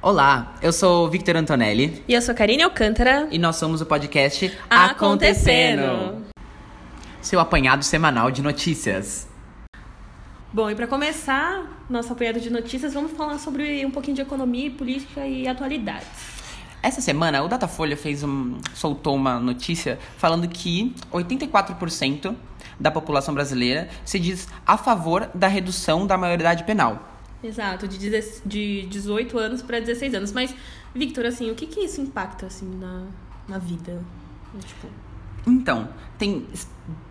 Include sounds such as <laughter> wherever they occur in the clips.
Olá, eu sou Victor Antonelli E eu sou Karine Alcântara. e nós somos o podcast Acontecendo. seu apanhado semanal de notícias. Bom, e para começar nosso apanhado de notícias, vamos falar sobre um pouquinho de economia, política e atualidades. Essa semana, o Datafolha fez um, soltou uma notícia falando que 84% da população brasileira se diz a favor da redução da maioridade penal. Exato, de, de 18 anos para 16 anos. Mas, Victor, assim, o que que isso impacta, assim, na, na vida? Tipo, Então, tem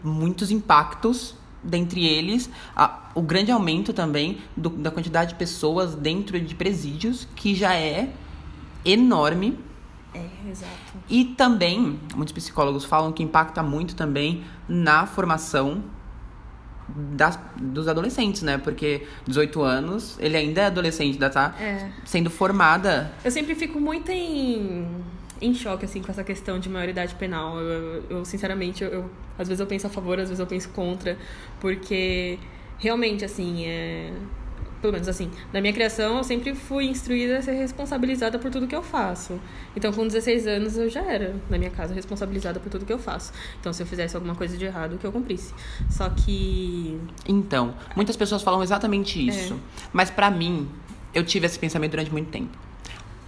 muitos impactos, dentre eles a- o grande aumento também do- da quantidade de pessoas dentro de presídios, que já é enorme. é, exato. E também, muitos psicólogos falam que impacta muito também na formação das, dos adolescentes, né? Porque 18 anos, ele ainda é adolescente, ainda tá É. sendo formada. Eu sempre fico muito em, em choque, assim, com essa questão de maioridade penal. Eu, eu- sinceramente, eu, eu- às vezes eu penso a favor, às vezes eu penso contra, porque realmente, assim, é... Pelo menos assim, na minha criação eu sempre fui instruída a ser responsabilizada por tudo que eu faço. Então, com 16 anos eu já era, na minha casa, responsabilizada por tudo que eu faço. Então, se eu fizesse alguma coisa de errado, que eu cumprisse. Só que. Então, muitas pessoas falam exatamente isso. Mas pra mim, eu tive esse pensamento durante muito tempo.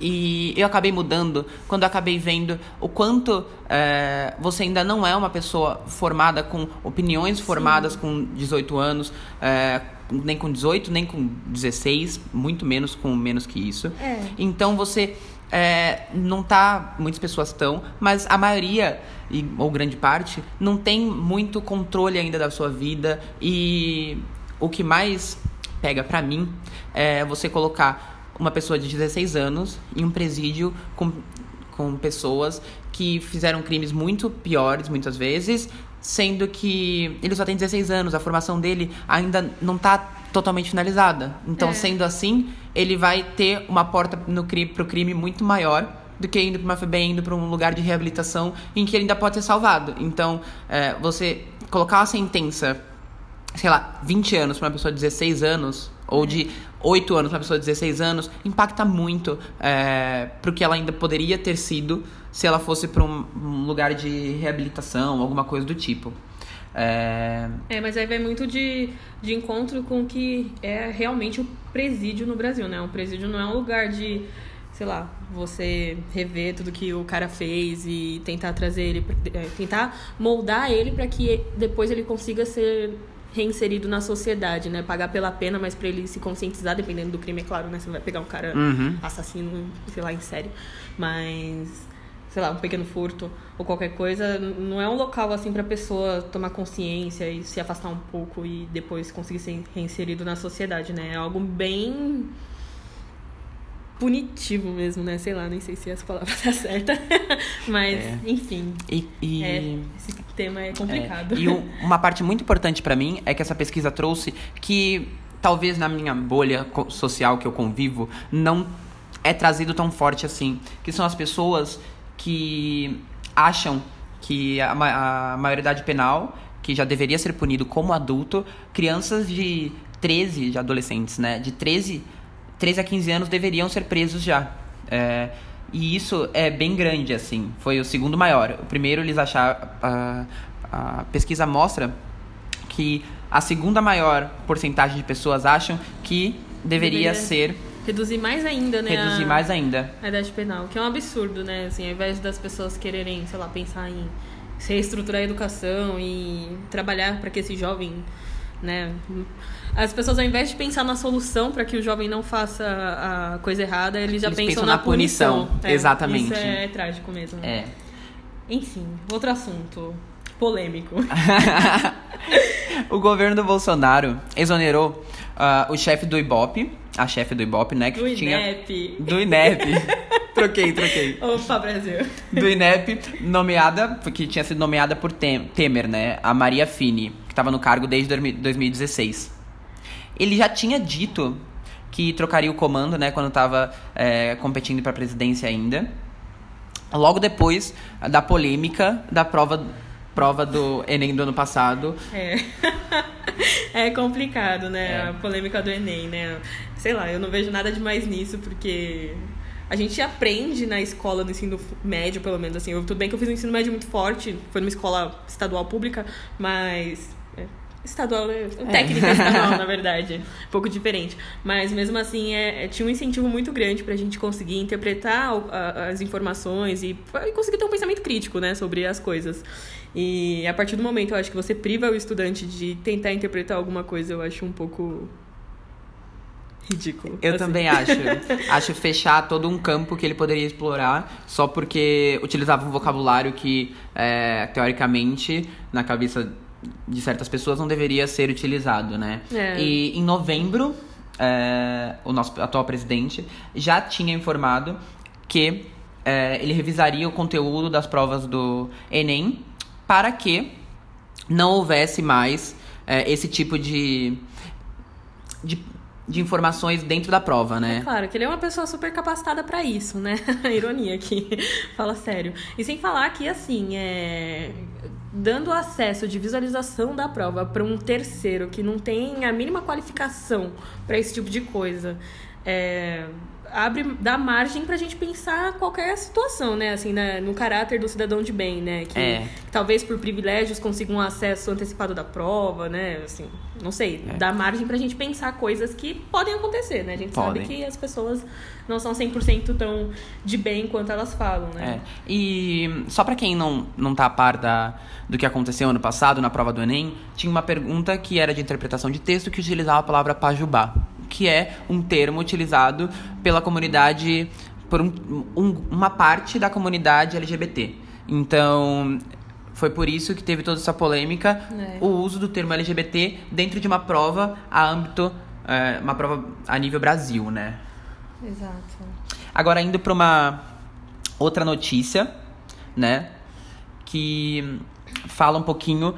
E eu acabei mudando quando eu acabei vendo o quanto é, você ainda não é uma pessoa formada com opiniões formadas com 18 anos, é, nem com 18, nem com 16, muito menos com menos que isso. É. Então você é, não tá. Muitas pessoas estão, mas a maioria, e- ou grande parte, não tem muito controle ainda da sua vida. E o que mais pega pra mim é você colocar uma pessoa de 16 anos em um presídio com, com pessoas que fizeram crimes muito piores, muitas vezes, sendo que ele só tem 16 anos, a formação dele ainda não tá totalmente finalizada. Então, É. sendo assim, ele vai ter uma porta no crime, pro crime muito maior do que indo para uma FEBEM, indo para um lugar de reabilitação em que ele ainda pode ser salvado. Então, é, você colocar uma sentença, sei lá, 20 anos para uma pessoa de 16 anos, ou de 8 anos para uma pessoa de 16 anos, impacta muito é, pro que ela ainda poderia ter sido se ela fosse para um, um lugar de reabilitação, alguma coisa do tipo. É, É, mas aí vai muito de, de encontro com o que é realmente o presídio no Brasil, né? Um presídio não é um lugar de, sei lá, você rever tudo que o cara fez e tentar trazer ele, é, tentar moldar ele para que depois ele consiga ser reinserido na sociedade, né? Pagar pela pena, mas para ele se conscientizar, dependendo do crime, é claro, né? Você não vai pegar um cara Uhum. assassino, sei lá, em série. Mas, sei lá, um pequeno furto ou qualquer coisa, não é um local assim pra pessoa tomar consciência e se afastar um pouco e depois conseguir ser reinserido na sociedade, né? É algo bem punitivo mesmo, né? Sei lá, nem sei se essa palavra tá <laughs> certa. Mas, É. enfim, e, e- é, esse tema é complicado. É, e um- uma parte muito importante pra mim é que essa pesquisa trouxe que talvez na minha bolha social que eu convivo não é trazido tão forte assim, que são as pessoas que acham que a, ma- a maioridade penal, que já deveria ser punido como adulto, crianças de 13, de adolescentes, né, de 13, 13 a 15 anos deveriam ser presos já. É, e isso é bem grande, assim. Foi o segundo maior. O primeiro, eles acharam. A, a pesquisa mostra que a segunda maior porcentagem de pessoas acham que deveria, Deveria ser Reduzir mais ainda, né? reduzir a- mais ainda. a idade penal, que é um absurdo, né? Assim, ao invés das pessoas quererem, sei lá, pensar em reestruturar a educação e trabalhar para que esse jovem, né? As pessoas, ao invés de pensar na solução para que o jovem não faça a coisa errada, eles já Eles pensam, pensam na, na punição. punição. É, Exatamente. Isso é trágico mesmo. É. Enfim, outro assunto polêmico. <laughs> o governo do Bolsonaro exonerou ah, o chefe do Ibope, a chefe do Ibope, né? Que Do tinha. INEP. Do INEP. <laughs> troquei, troquei. Opa, Brasil. do INEP, nomeada, que tinha sido nomeada por Tem- Temer, né? A Maria Fini, que estava no cargo desde 2016. Ele já tinha dito que trocaria o comando, né? Quando estava competindo para a presidência ainda. Logo depois da polêmica da prova, prova do Enem do ano passado. É. <laughs> é complicado, né? É. A polêmica do Enem, né? Sei lá, eu não vejo nada demais nisso, porque a gente aprende na escola, no ensino médio, pelo menos, assim. Eu, tudo bem que eu fiz um ensino médio muito forte, foi numa escola estadual pública, mas estadual, né? É. Técnica estadual, <laughs> na verdade. Um pouco diferente. Mas mesmo assim, é, é, tinha um incentivo muito grande pra gente conseguir interpretar as informações e, e conseguir ter um pensamento crítico, né, sobre as coisas. E a partir do momento, eu acho que você priva o estudante de tentar interpretar alguma coisa, eu acho um pouco ridículo. Eu assim. também acho. <laughs> acho fechar todo um campo que ele poderia explorar só porque utilizava um vocabulário que, é, teoricamente, na cabeça de certas pessoas não deveria ser utilizado, né? É. E em novembro, é, o nosso atual presidente já tinha informado que é, ele revisaria o conteúdo das provas do Enem para que não houvesse mais é, esse tipo de, de de informações dentro da prova, né? É claro, que ele é uma pessoa super capacitada para isso, né? <laughs> Ironia aqui, <laughs> fala sério. E sem falar que, assim, é... dando acesso de visualização da prova para um terceiro que não tem a mínima qualificação para esse tipo de coisa, é abre dá margem pra gente pensar qualquer situação, né? Assim, né? no caráter do cidadão de bem, né? Que, é. que talvez por privilégios consiga um acesso antecipado da prova, né? Assim, não sei, é. dá margem pra gente pensar coisas que podem acontecer, né? A gente podem. sabe que as pessoas não são 100% tão de bem quanto elas falam, né? É. E só pra quem não, não tá a par da, do que aconteceu ano passado na prova do Enem, tinha uma pergunta que era de interpretação de texto que utilizava a palavra pajubá que é um termo utilizado pela comunidade, por um, um, uma parte da comunidade LGBT. Então, foi por isso que teve toda essa polêmica, é. o uso do termo LGBT dentro de uma prova a âmbito, é, uma prova a nível Brasil, né? Exato. Agora, indo para uma outra notícia, né? Que fala um pouquinho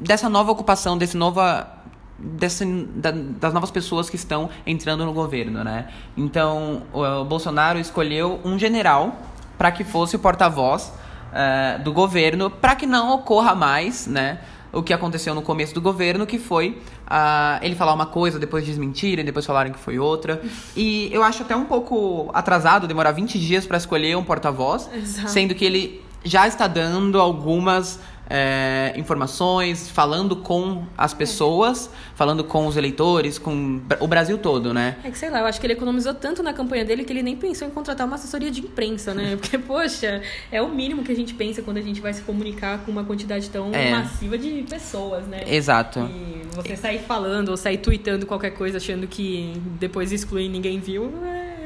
dessa nova ocupação, desse nova desse, da, das novas pessoas que estão entrando no governo, né? Então, o, o Bolsonaro escolheu um general para que fosse o porta-voz uh, do governo, para que não ocorra mais, né? O que aconteceu no começo do governo, que foi uh, ele falar uma coisa, depois desmentirem, depois falarem que foi outra. E eu acho até um pouco atrasado demorar 20 dias para escolher um porta-voz, sendo que ele já está dando algumas é, informações, falando com as pessoas, falando com os eleitores, com o Brasil todo, né? É que sei lá, eu acho que ele economizou tanto na campanha dele que ele nem pensou em contratar uma assessoria de imprensa, né? <laughs> Porque, poxa, é o mínimo que a gente pensa quando a gente vai se comunicar com uma quantidade tão é. massiva de pessoas, né? Exato. E você sair falando ou sair tweetando qualquer coisa achando que depois excluir ninguém viu, é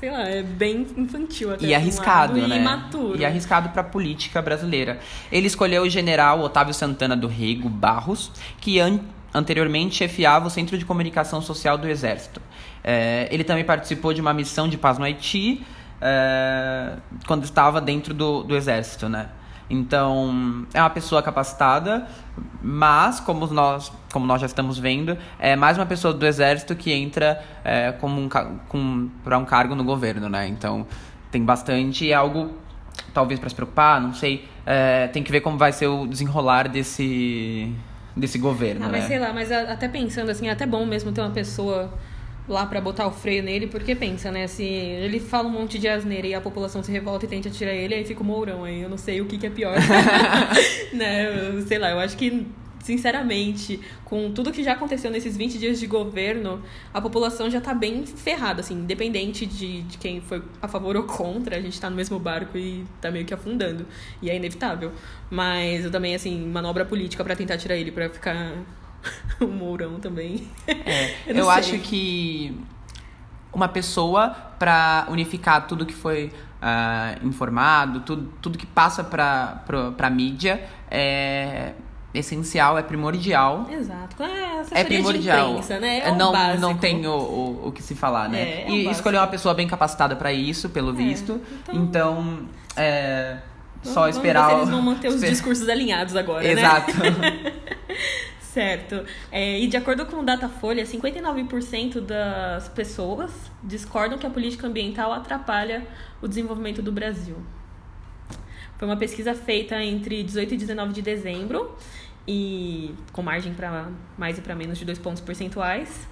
sei lá, é bem infantil até. E arriscado, um né? E imaturo. E arriscado para a política brasileira. Ele escolheu o general Otávio Santana do Rego Barros, que an anteriormente chefiava o Centro de Comunicação Social do Exército. É, ele também participou de uma missão de paz no Haiti, é, quando estava dentro do, do Exército, né? Então, é uma pessoa capacitada, mas, como nós, como nós já estamos vendo, é mais uma pessoa do exército que entra é, como um, com, para um cargo no governo, né? Então, tem bastante, é algo talvez para se preocupar, não sei. É, tem que ver como vai ser o desenrolar desse, desse governo, ah, né? Mas sei lá, mas até pensando assim, é até bom mesmo ter uma pessoa lá para botar o freio nele, porque pensa, né? Se ele fala um monte de asneira e a população se revolta e tenta tirar ele, aí fica o Mourão. Aí eu não sei o que, que é pior. <laughs> <laughs> né? Eu, sei lá, eu acho que sinceramente, com tudo que já aconteceu nesses 20 dias de governo, a população já tá bem ferrada, assim, independente de, de quem foi a favor ou contra, a gente tá no mesmo barco e tá meio que afundando. E é inevitável. Mas eu também, assim, manobra política para tentar tirar ele, para ficar <laughs> o Mourão também. É, <laughs> eu, eu acho que uma pessoa para unificar tudo que foi uh, informado, tudo, tudo que passa para a mídia é essencial, é primordial. Exato. É, é primordial. Imprensa, né? É não, não tem o, o, o, que se falar, né? É, é e escolher uma pessoa bem capacitada para isso, pelo é, visto. Então, então é, só vamos esperar. Ver se eles vão manter os <laughs> discursos alinhados agora, Exato. né? Certo. É, e de acordo com o Datafolha, 59% das pessoas discordam que a política ambiental atrapalha o desenvolvimento do Brasil. Foi uma pesquisa feita entre 18 e 19 de dezembro, e com margem para mais e para menos de dois pontos percentuais.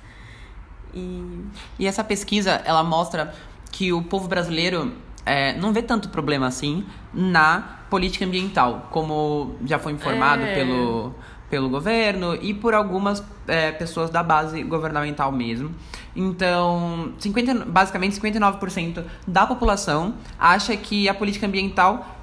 E... e essa pesquisa, ela mostra que o povo brasileiro é, não vê tanto problema assim na política ambiental, como já foi informado É. pelo, pelo governo e por algumas é, pessoas da base governamental mesmo. Então, 50, basicamente 59% da população acha que a política ambiental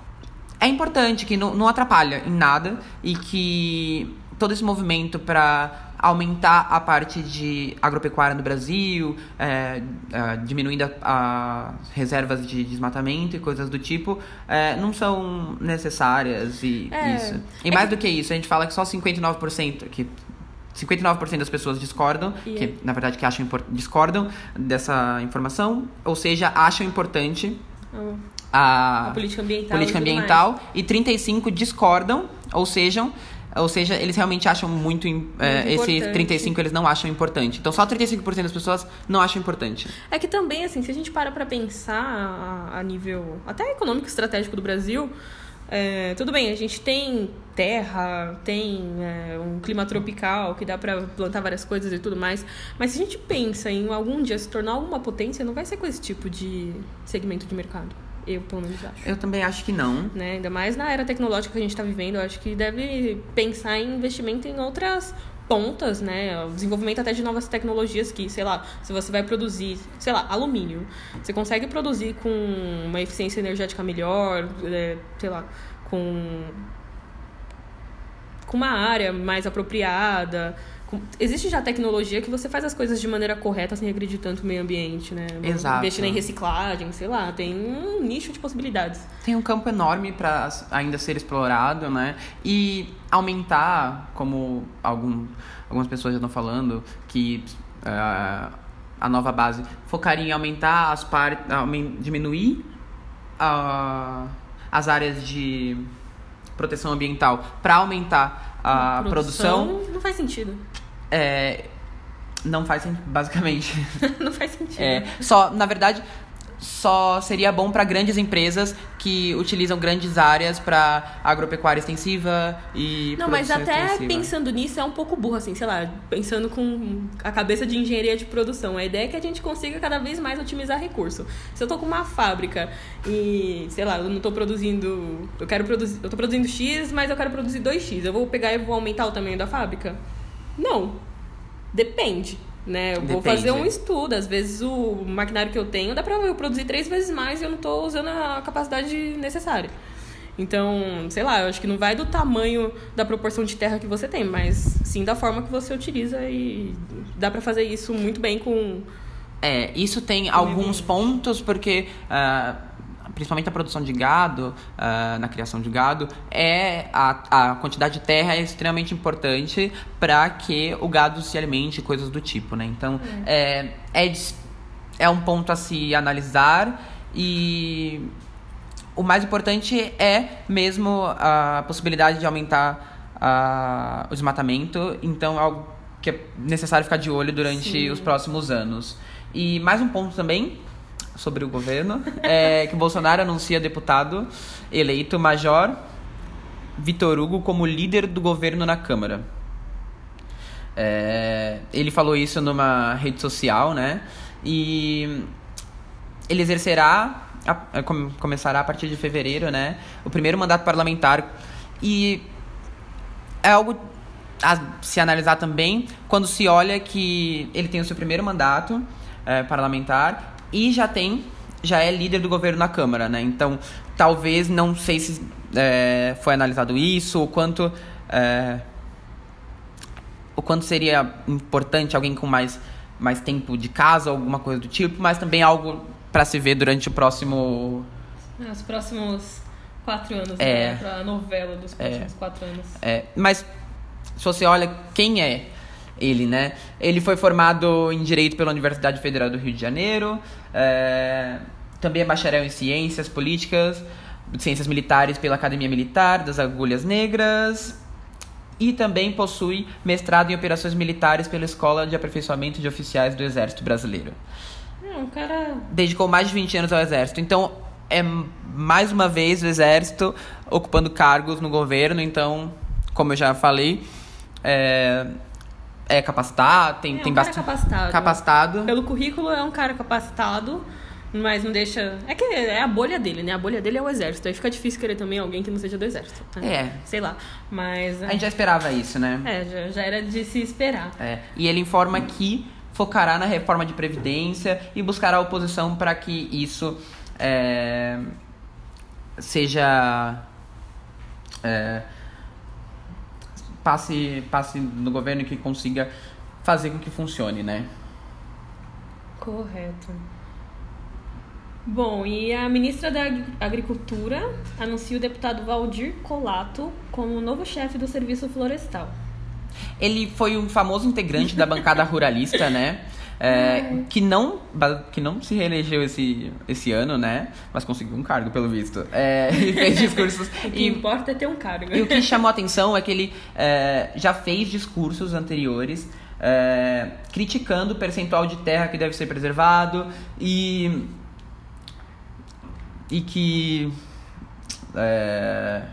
é importante, que não, não atrapalha em nada e que todo esse movimento para aumentar a parte de agropecuária no Brasil, é, é, diminuindo as reservas de desmatamento e coisas do tipo, é, não são necessárias e É, isso. E é mais do que isso, a gente fala que só 59%, que 59% das pessoas discordam, que é- na verdade que acham discordam dessa informação, ou seja, acham importante a, A política ambiental. política e ambiental e 35 discordam, ou seja, ou seja, eles realmente acham muito, é, Muito esse importante. 35 eles não acham importante. Então só 35% das pessoas não acham importante. É que também, assim, se a gente para pra pensar a, a nível até econômico estratégico do Brasil, é, tudo bem, a gente tem terra, tem é, um clima tropical que dá pra plantar várias coisas e tudo mais, mas se a gente pensa em algum dia se tornar alguma potência, não vai ser com esse tipo de segmento de mercado. Eu, pelo menos, acho. Eu também acho que não. né? Ainda mais na era tecnológica que a gente está vivendo, eu acho que deve pensar em investimento em outras pontas, né? O desenvolvimento até de novas tecnologias que, sei lá, se você vai produzir, sei lá, alumínio, você consegue produzir com uma eficiência energética melhor, é, sei lá, com com uma área mais apropriada. Existe já tecnologia que você faz as coisas de maneira correta sem agredir tanto o meio ambiente, né? Exato. Investindo em reciclagem, sei lá, tem um nicho de possibilidades. Tem um campo enorme para ainda ser explorado, né? E aumentar, como algum, algumas pessoas já estão falando, que eh, a nova base focaria em aumentar as partes, diminuir ah, as áreas de proteção ambiental para aumentar a produção, Não faz sentido. É, não faz sentido, basicamente. <laughs> não faz sentido. É, só, na verdade, só seria bom para grandes empresas que utilizam grandes áreas para agropecuária extensiva e Não, mas até extensiva. pensando nisso é um pouco burro, assim, sei lá, pensando com a cabeça de engenharia de produção. A ideia é que a gente consiga cada vez mais otimizar recurso. Se eu tô com uma fábrica e, sei lá, eu não tô produzindo. Eu quero produzir. Eu tô produzindo X, mas eu quero produzir 2X. Eu vou pegar e vou aumentar o tamanho da fábrica? Não. Depende. Né? Eu vou Depende. fazer um estudo. Às vezes o maquinário que eu tenho dá pra eu produzir três vezes mais e eu não tô usando a capacidade necessária. Então, sei lá, eu acho que não vai do tamanho da proporção de terra que você tem, mas sim da forma que você utiliza e dá pra fazer isso muito bem com. É, isso tem alguns pontos, porque ah, principalmente a produção de gado, ah, na criação de gado, é a, a quantidade de terra é extremamente importante para que o gado se alimente, coisas do tipo, né? Então, é, é, dis- é um ponto a se analisar e o mais importante é mesmo a possibilidade de aumentar ah, o desmatamento. Então, é algo que é necessário ficar de olho durante Sim. os próximos anos. E mais um ponto também sobre o governo é que Bolsonaro anuncia deputado eleito Major Vitor Hugo como líder do governo na Câmara. É, ele falou isso numa rede social, né? E ele exercerá, a- com- começará a partir de fevereiro, né? O primeiro mandato parlamentar. E é algo a se analisar também quando se olha que ele tem o seu primeiro mandato eh, parlamentar e já tem já é líder do governo na Câmara, né? Então talvez não sei se eh, foi analisado isso o quanto eh, o quanto seria importante alguém com mais mais tempo de casa alguma coisa do tipo, mas também algo para se ver durante o próximo Os próximos quatro anos, É. né? Pra novela dos próximos quatro anos. É, mas se você olha quem é ele, né? Ele foi formado em Direito pela Universidade Federal do Rio de Janeiro, é, também é bacharel em Ciências Políticas, Ciências Militares pela Academia Militar das Agulhas Negras e também possui mestrado em Operações Militares pela Escola de Aperfeiçoamento de Oficiais do Exército Brasileiro. É, um cara. Dedicou mais de 20 anos ao Exército. Então, é mais uma vez o Exército ocupando cargos no governo. Então, como eu já falei, é, é capacitado, tem, É, tem um bastante. capacitado. capacitado. Pelo currículo, é um cara capacitado, Mas não deixa. É que é a bolha dele, né? A bolha dele é o exército. Aí fica difícil querer também alguém que não seja do exército. né? É. Sei lá. Mas. A gente já esperava isso, né? É, já, já era de se esperar. É, E ele informa que focará na reforma de previdência e buscará oposição para que isso é, seja é, passe passe no governo e que consiga fazer com que funcione, né? Correto. Bom, e a ministra da Agri- Agricultura anuncia o deputado Valdir Colato como novo chefe do Serviço Florestal. Ele foi um famoso integrante da bancada ruralista, né? <laughs> É, que não que não se reelegeu esse, esse ano, né? Mas conseguiu um cargo, pelo visto. É, <laughs> e fez <laughs> discursos. O que e, importa é ter um cargo. e o que chamou a <laughs> atenção é que ele é, já fez discursos anteriores é, criticando o percentual de terra que deve ser preservado e. E que. é,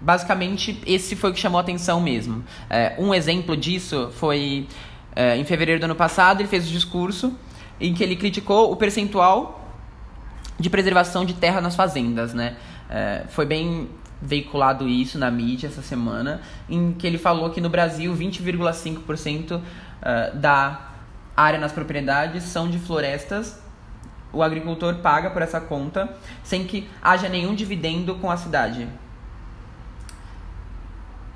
basicamente, esse foi o que chamou a atenção mesmo. É, um exemplo disso foi é, em fevereiro do ano passado, ele fez um discurso em que ele criticou o percentual de preservação de terra nas fazendas, né? É, foi bem veiculado isso na mídia essa semana, em que ele falou que no Brasil 20,5% eh, da área nas propriedades são de florestas. O agricultor paga por essa conta sem que haja nenhum dividendo com a cidade.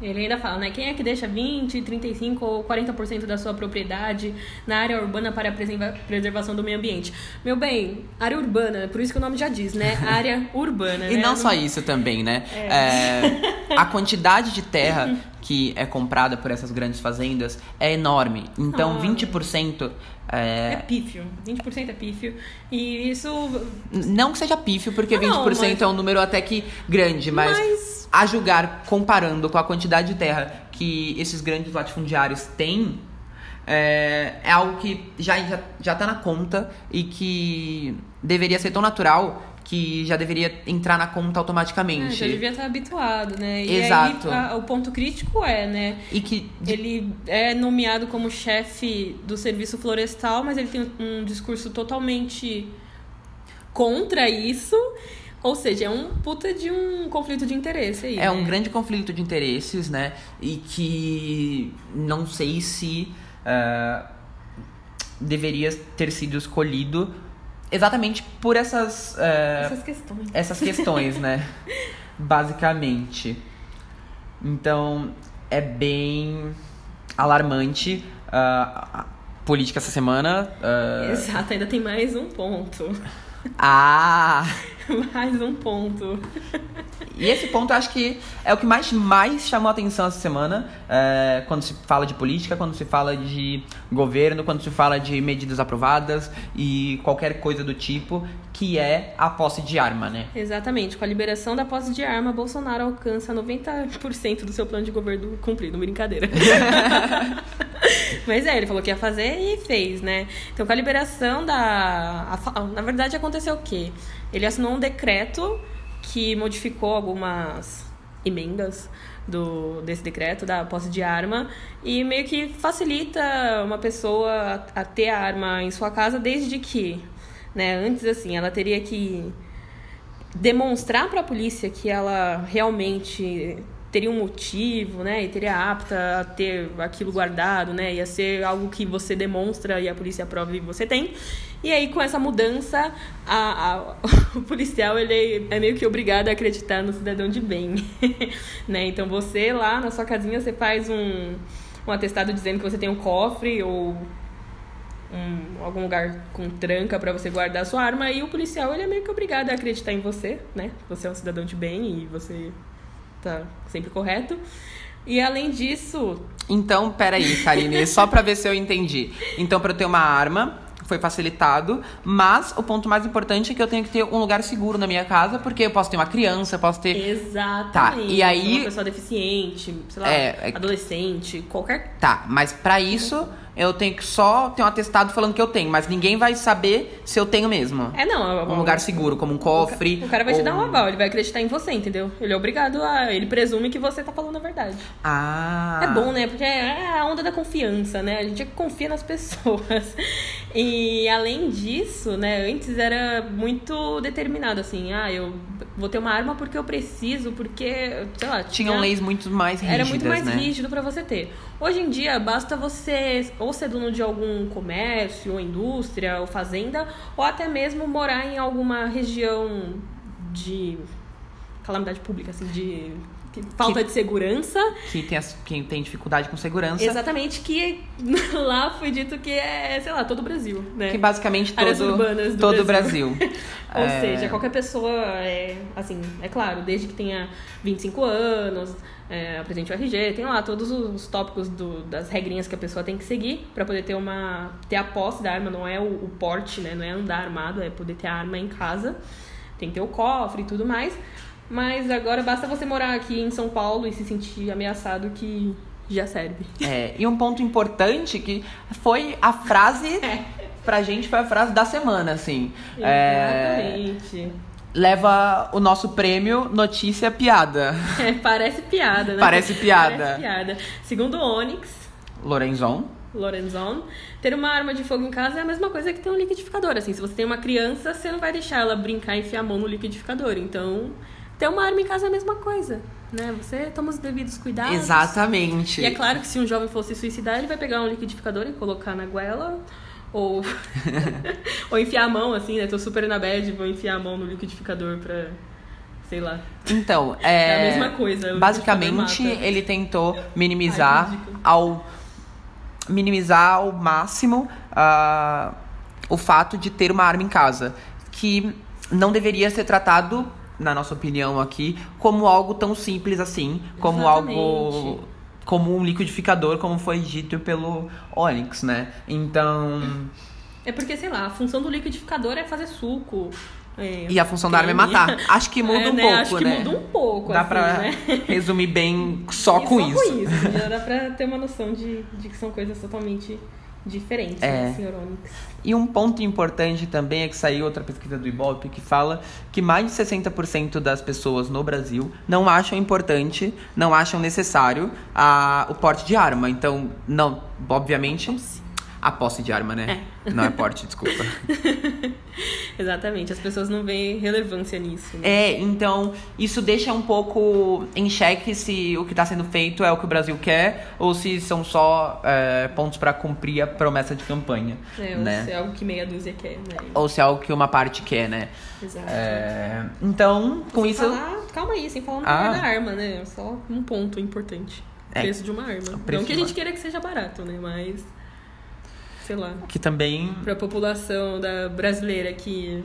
Ele ainda fala, né? Quem é que deixa 20, 35 ou 40% da sua propriedade na área urbana para a preserva- preservação do meio ambiente? Meu bem, área urbana, por isso que o nome já diz, né? <laughs> Área urbana. E né? não só isso também, né? É, a <laughs> quantidade de terra que é comprada por essas grandes fazendas é enorme. Então, Ah. 20% É é, pífio. 20% é pífio. E isso. Não que seja pífio, porque Não, 20% mas- é um número até que grande, mas, Mas- a julgar, comparando com a quantidade de terra que esses grandes latifundiários têm, é, é algo que já, já, já tá na conta e que deveria ser tão natural que já deveria entrar na conta É, automaticamente. já devia estar habituado, né? E Exato. aí a- o ponto crítico é, né? E que Ele é nomeado como chefe do serviço florestal, mas ele tem um discurso totalmente contra isso. Ou seja, é um puta de um conflito de interesse aí. É um né? grande conflito de interesses, né? E que não sei se ah, deveria ter sido escolhido exatamente por essas, ah, Essas questões. essas questões, né? <laughs> Basicamente. Então, é bem alarmante a política essa semana. ah, Exato, ainda tem mais um ponto. ah! <laughs> <laughs> mais um ponto. E esse ponto eu acho que é o que mais, mais chamou a atenção essa semana, é, quando se fala de política, quando se fala de governo, quando se fala de medidas aprovadas e qualquer coisa do tipo, que é a posse de arma, né? Exatamente. Com a liberação da posse de arma, Bolsonaro alcança 90% do seu plano de governo cumprido. Brincadeira. <laughs> <laughs> Mas é, ele falou que ia fazer e fez, né? Então, com a liberação da. a na verdade, aconteceu o quê? Ele assinou um decreto que modificou algumas emendas do, desse decreto da posse de arma e meio que facilita uma pessoa a, a ter a arma em sua casa desde que, né, antes assim, ela teria que demonstrar para a polícia que ela realmente teria um motivo, né, e teria apta a ter aquilo guardado, né, ia ser algo que você demonstra e a polícia aprova e você tem. E aí com essa mudança, a, a- <laughs> o policial ele é meio que obrigado a acreditar no cidadão de bem, <laughs> né? Então você lá na sua casinha você faz um um atestado dizendo que você tem um cofre ou um, algum lugar com tranca pra você guardar a sua arma e o policial ele é meio que obrigado a acreditar em você, né? Você é um cidadão de bem e você tá sempre correto. E além disso, Então, peraí, Karine, só pra ver se eu entendi. Então, pra eu ter uma arma, foi facilitado, mas o ponto mais importante é que eu tenho que ter um lugar seguro na minha casa, porque eu posso ter uma criança, eu posso ter exatamente. Tá, e aí- Uma pessoa deficiente, sei lá, É, é- adolescente, qualquer. Tá, mas pra isso eu tenho que só ter um atestado falando que eu tenho, mas ninguém vai saber se eu tenho mesmo. É, não. Um lugar seguro, como um cofre. O cara vai ou... te dar um aval, ele vai acreditar em você, entendeu? Ele é obrigado a. Ele presume que você tá falando a verdade. Ah. É bom, né? Porque é a onda da confiança, né? A gente confia nas <laughs> pessoas. E além disso, né? Antes era muito determinado, assim. Ah, eu vou ter uma arma porque eu preciso, porque, sei lá. Tinham tinha... leis muito mais rígidas, Era muito mais né? rígido para você ter. Hoje em dia, basta você ou ser dono de algum comércio, ou indústria, ou fazenda, ou até mesmo morar em alguma região de calamidade pública, assim, de falta que, de segurança. Que tem, quem tem dificuldade com segurança. Exatamente, que <laughs> lá foi dito que é, sei lá, todo o Brasil, né? Que basicamente todo, Áreas urbanas do todo Brasil. o Brasil. <laughs> Ou é... seja, qualquer pessoa, é, assim, é claro, desde que tenha 25 anos, é, apresente o RG, tem lá todos os tópicos do, das regrinhas que a pessoa tem que seguir para poder ter uma ter a posse da arma, não é o, o porte, né? Não é andar armado, é poder ter a arma em casa. Tem que ter o cofre e tudo mais. Mas agora basta você morar aqui em São Paulo e se sentir ameaçado que já serve. É, e um ponto importante que foi a frase, <laughs> é. pra gente foi a frase da semana, assim. Exatamente. É, leva o nosso prêmio Notícia Piada. <laughs> É, parece piada, né? Parece piada. Parece piada. Segundo o Onyx... Lorenzon. Lorenzon. Ter uma arma de fogo em casa é a mesma coisa que ter um liquidificador. Assim, se você tem uma criança, você não vai deixar ela brincar e enfiar a mão no liquidificador. Então, ter uma arma em casa é a mesma coisa. Né? Você toma os devidos cuidados. Exatamente. E é claro que se um jovem fosse suicidar, ele vai pegar um liquidificador e colocar na goela. Ou, <laughs> ou enfiar a mão, assim, né? Tô super na bad, vou enfiar a mão no liquidificador pra. Sei lá. Então, é. É a mesma coisa. Basicamente, ele tentou minimizar Ai, ao. Minimizar ao máximo uh, o fato de ter uma arma em casa. Que não deveria ser tratado na nossa opinião aqui, como algo tão simples assim, como Exatamente. algo como um liquidificador, como foi dito pelo Onyx, né? Então, É porque, sei lá, a função do liquidificador é fazer suco. É, e a função da arma é matar. Acho que muda É, um né? pouco, Acho que né? muda um pouco, Dá assim, pra né? <laughs> resumir bem só com só isso. com isso. Já dá pra ter uma noção de, de que são coisas totalmente diferentes, É. né, senhor Onyx? E um ponto importante também é que saiu outra pesquisa do Ibope que fala que mais de 60% das pessoas no Brasil não acham importante, não acham necessário a, o porte de arma. Então, não, obviamente, a posse de arma, né? Não é porte, desculpa. <laughs> Exatamente, as pessoas não veem relevância nisso. Né? É, então isso deixa um pouco em xeque se o que está sendo feito é o que o Brasil quer ou se são só é, pontos para cumprir a promessa de campanha. É, ou né? se é algo que meia dúzia quer, né? Ou se é algo que uma parte quer, né? Exato. É, então, com Sem isso. falar- calma aí, sem falar Ah. da arma, né? Só um ponto importante. O É. preço de uma arma. Não que a gente queira que seja barato, né? Mas. Sei lá. Que também. Pra população da brasileira que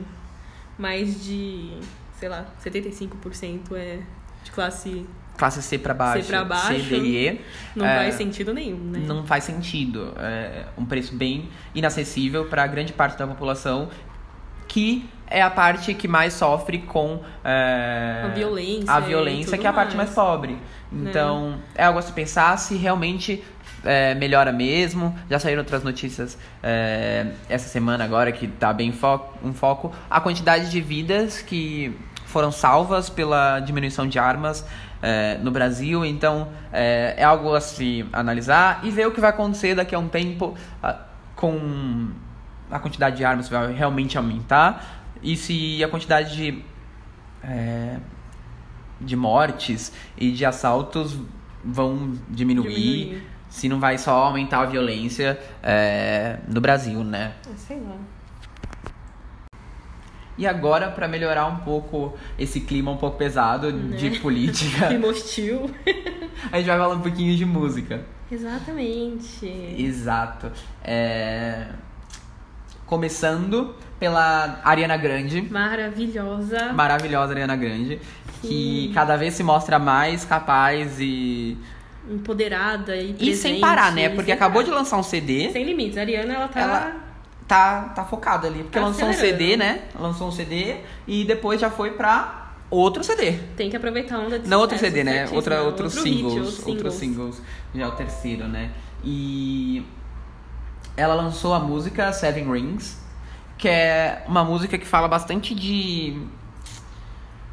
mais de, sei lá, 75% é de classe Classe C para baixo, pra baixo, C, D e E. não é, faz sentido nenhum, né? Não faz sentido. É um preço bem inacessível para grande parte da população, que é a parte que mais sofre com é, A violência a violência, que é a parte mais mais. Pobre. Então, é algo a se pensar se realmente é, melhora mesmo. Já saíram outras notícias é, essa semana agora que tá bem fo um foco. A quantidade de vidas que foram salvas pela diminuição de armas é, no Brasil. Então, é, é algo a se analisar e ver o que vai acontecer daqui a um tempo ah, com a quantidade de armas vai realmente aumentar e se a quantidade de é, de mortes e de assaltos vão diminuir, Diminuir. Se não vai só aumentar a violência é, no Brasil, né? Ah, Sei lá. E agora, para melhorar um pouco esse clima um pouco pesado de Né? política, <laughs> Clima hostil. a gente vai falar um pouquinho de música. Exatamente. Exato. É, Começando pela Ariana Grande. Maravilhosa. Maravilhosa Ariana Grande. Que Sim. cada vez se mostra mais capaz e. Empoderada e E presente, sem parar, né? e Porque acabou parar. de lançar um CD. Sem limites. A Ariana, ela tá... Ela- Tá, tá focada ali. Porque Tá lançou um. CD, né? Lançou um CD e depois já foi pra outro CD. Tem que aproveitar a onda de Não outro CD, né? Outra, outros Outro hit, singles. outros Outros singles. Já é o terceiro, né? E. ela lançou a música Seven Rings, que é uma música que fala bastante de.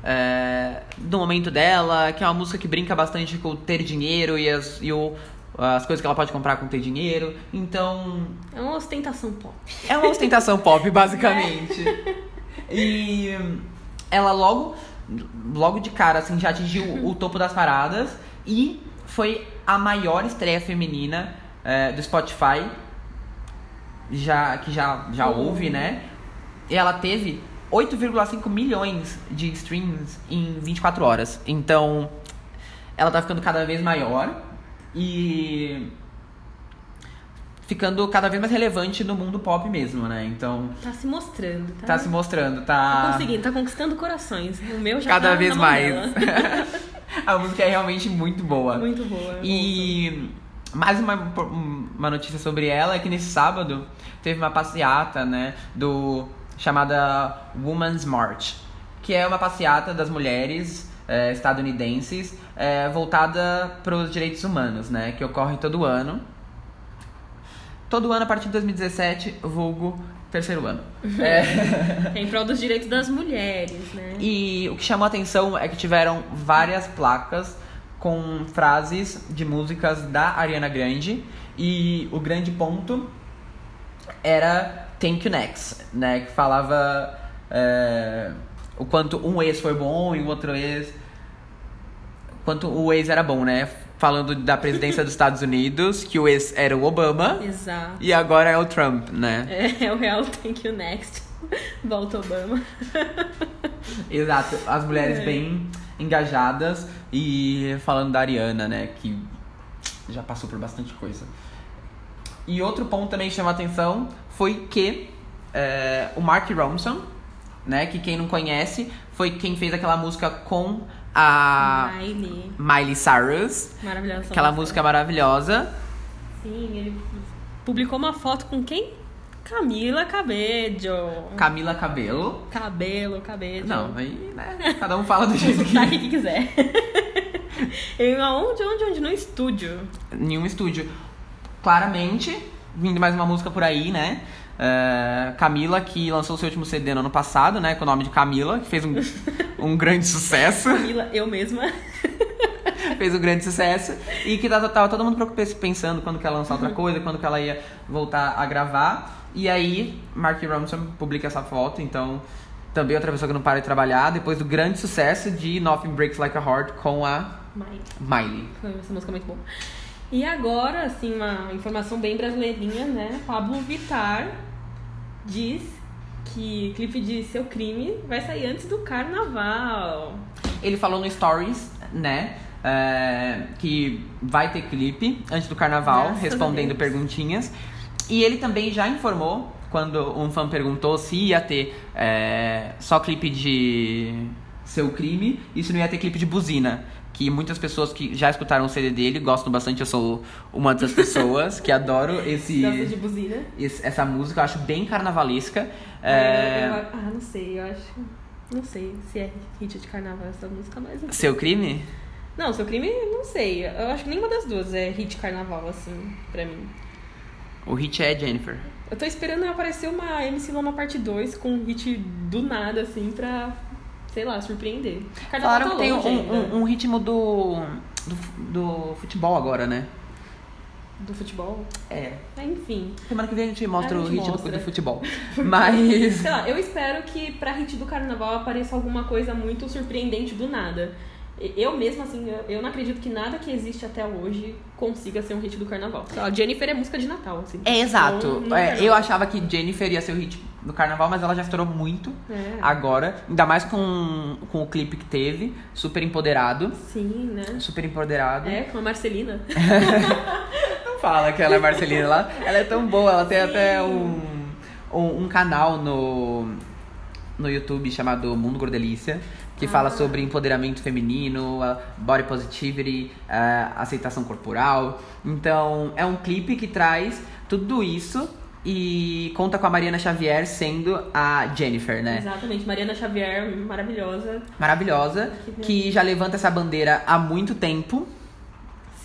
É, do momento dela, que é uma música que brinca bastante com ter dinheiro e as, e o, as coisas que ela pode comprar com ter dinheiro. Então. É uma ostentação pop. É uma ostentação pop, <laughs> basicamente. E ela logo, logo de cara, assim, já atingiu <laughs> o topo das paradas e foi a maior estreia feminina é, do Spotify já, que já, já Uhum. houve, né? E ela teve 8,5 milhões de streams em 24 horas. Então, ela tá ficando cada vez maior e ficando cada vez mais relevante no mundo pop mesmo, né? Então, Tá se mostrando, tá? tá se mostrando, Tá tá conseguindo, tá conconquistando corações. O meu já cada tá vez mais. <laughs> A música é realmente muito boa. Muito boa. E mais uma, uma notícia sobre ela é que nesse sábado teve uma passeata, né, do chamada Women's March, que é uma passeata das mulheres eh, estadunidenses eh, voltada para os direitos humanos, né, que ocorre todo ano. Todo ano a partir de 2017, vulgo terceiro ano. É. É <laughs> em prol dos direitos das mulheres, né? E o que chamou a atenção é que tiveram várias placas com frases de músicas da Ariana Grande. E o grande ponto era Thank You Next, né? Que falava é, o quanto um ex foi bom e o outro ex. Quanto o ex era bom, né? Falando da presidência dos Estados Unidos, que o ex era o Obama Exato. e agora é o Trump, né? É, <laughs> é o real Thank You Next. Volta Obama. <laughs> Exato, as mulheres É. bem engajadas e falando da Ariana, né, que já passou por bastante coisa. E outro ponto também que chamou a atenção foi que é, o Mark Ronson, né, que quem não conhece, foi quem fez aquela música com a Miley. Miley Cyrus, Maravilhosa. aquela música maravilhosa. Sim, ele publicou uma foto com quem? Camila Cabello. Camila Cabelo. Cabelo, cabelo. Não, aí, né, cada um fala do <laughs> jeito que Tá que quiser. <laughs> Ele, aonde, onde, onde? No estúdio. em um estúdio. Claramente, vindo mais uma música por aí, né? É, Camila, que lançou seu último CD no ano passado, né? Com o nome de Camila, que fez um, <laughs> um grande sucesso. Camila, eu mesma. <laughs> fez um grande sucesso. E que tava, tava todo mundo preocupado pensando quando que ela ia lançar outra coisa, quando que ela ia voltar a gravar. E aí, Mark Ronson publica essa foto, então também outra pessoa que não para de trabalhar, depois do grande sucesso de Nothing Breaks Like a Heart com a Miley. Miley. Essa música é muito boa. E agora, assim, uma informação bem brasileirinha, né? Pablo Vittar diz que clipe de Seu Crime vai sair antes do carnaval. Ele falou no Stories, né? é, que vai ter clipe antes do carnaval, Graças respondendo perguntinhas. E ele também já informou, quando um fã perguntou se ia ter é, só clipe de Seu Crime e se não ia ter clipe de Buzina. Que muitas pessoas que já escutaram o CD dele gostam bastante, eu sou uma dessas pessoas que adoro <laughs> esse, de buzina? esse- essa música, eu acho bem carnavalesca. É, Eu- eu- ah, não sei, eu acho. Não sei se é hit de carnaval essa música, mas. Seu Crime? Não, seu crime, não sei. Eu acho que nenhuma das duas é hit carnaval, assim, pra mim. O hit é Jennifer. Eu tô esperando aparecer uma MC Loma parte 2 com um hit do nada, assim, pra, sei lá, surpreender. Carnaval tá que tem um, ainda um- um ritmo do, do, do futebol agora, né? do futebol. É. É, enfim. Semana que vem a gente mostra A o gente hit do, mostra. do futebol. <laughs> Mas. Sei lá, eu espero que pra hit do carnaval apareça alguma coisa muito surpreendente do nada. Eu mesma, assim, eu- não acredito que nada que existe até hoje consiga ser um hit do carnaval. Lá, Jennifer é música de Natal, assim. É exato. Não É, carnaval. eu achava que Jennifer ia ser o hit do carnaval, mas ela já estourou muito É. agora. Ainda mais com, com o clipe que teve. Super empoderado. Sim, né? Super empoderado. É, com a Marcelina. <laughs> Não fala que ela é Marcelina lá. Ela é tão boa, ela tem até um, um, um canal no, no YouTube chamado Mundo Gordelícia, que Ah. fala sobre empoderamento feminino, body positivity, aceitação corporal. Então, é um clipe que traz tudo isso e conta com a Mariana Xavier sendo a Jennifer, né? Exatamente. Mariana Xavier, maravilhosa. Maravilhosa, que já levanta essa bandeira há muito tempo.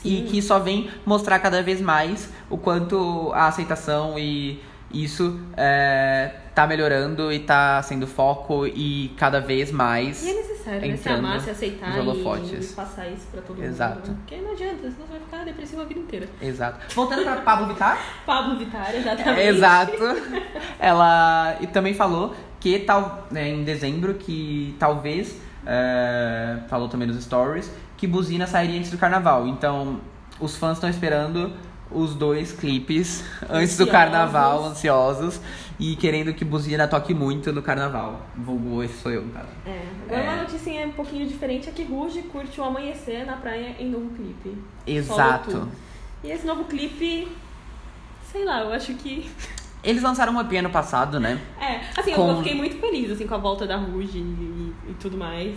e que só vem mostrar cada vez mais o quanto a aceitação e isso é, tá melhorando e tá sendo foco e cada vez mais. E é necessário, né? Se amar, se aceitar e, e passar isso pra todo Exato. mundo. né? Porque não adianta, senão você vai ficar depressivo a vida inteira. Exato. Voltando pra Pablo Vittar. <laughs> Pablo Vittar, exatamente. Exato. <laughs> Ela e também falou que tal, né, em dezembro que talvez é, falou também nos stories que Buzina sairia antes do carnaval. Então os fãs estão esperando os dois clipes antes do carnaval, ansiosos e querendo que Buzina toque muito no carnaval. Vulgo, esse sou eu, cara. É. Agora É. uma notícia um pouquinho diferente é que Ruge curte o amanhecer na praia em novo clipe. Exato. E esse novo clipe, sei lá, eu acho que. <laughs> Eles lançaram um EP ano passado, né? É, assim, eu- Com- eu fiquei muito feliz assim, com a volta da Ruge e, e tudo mais.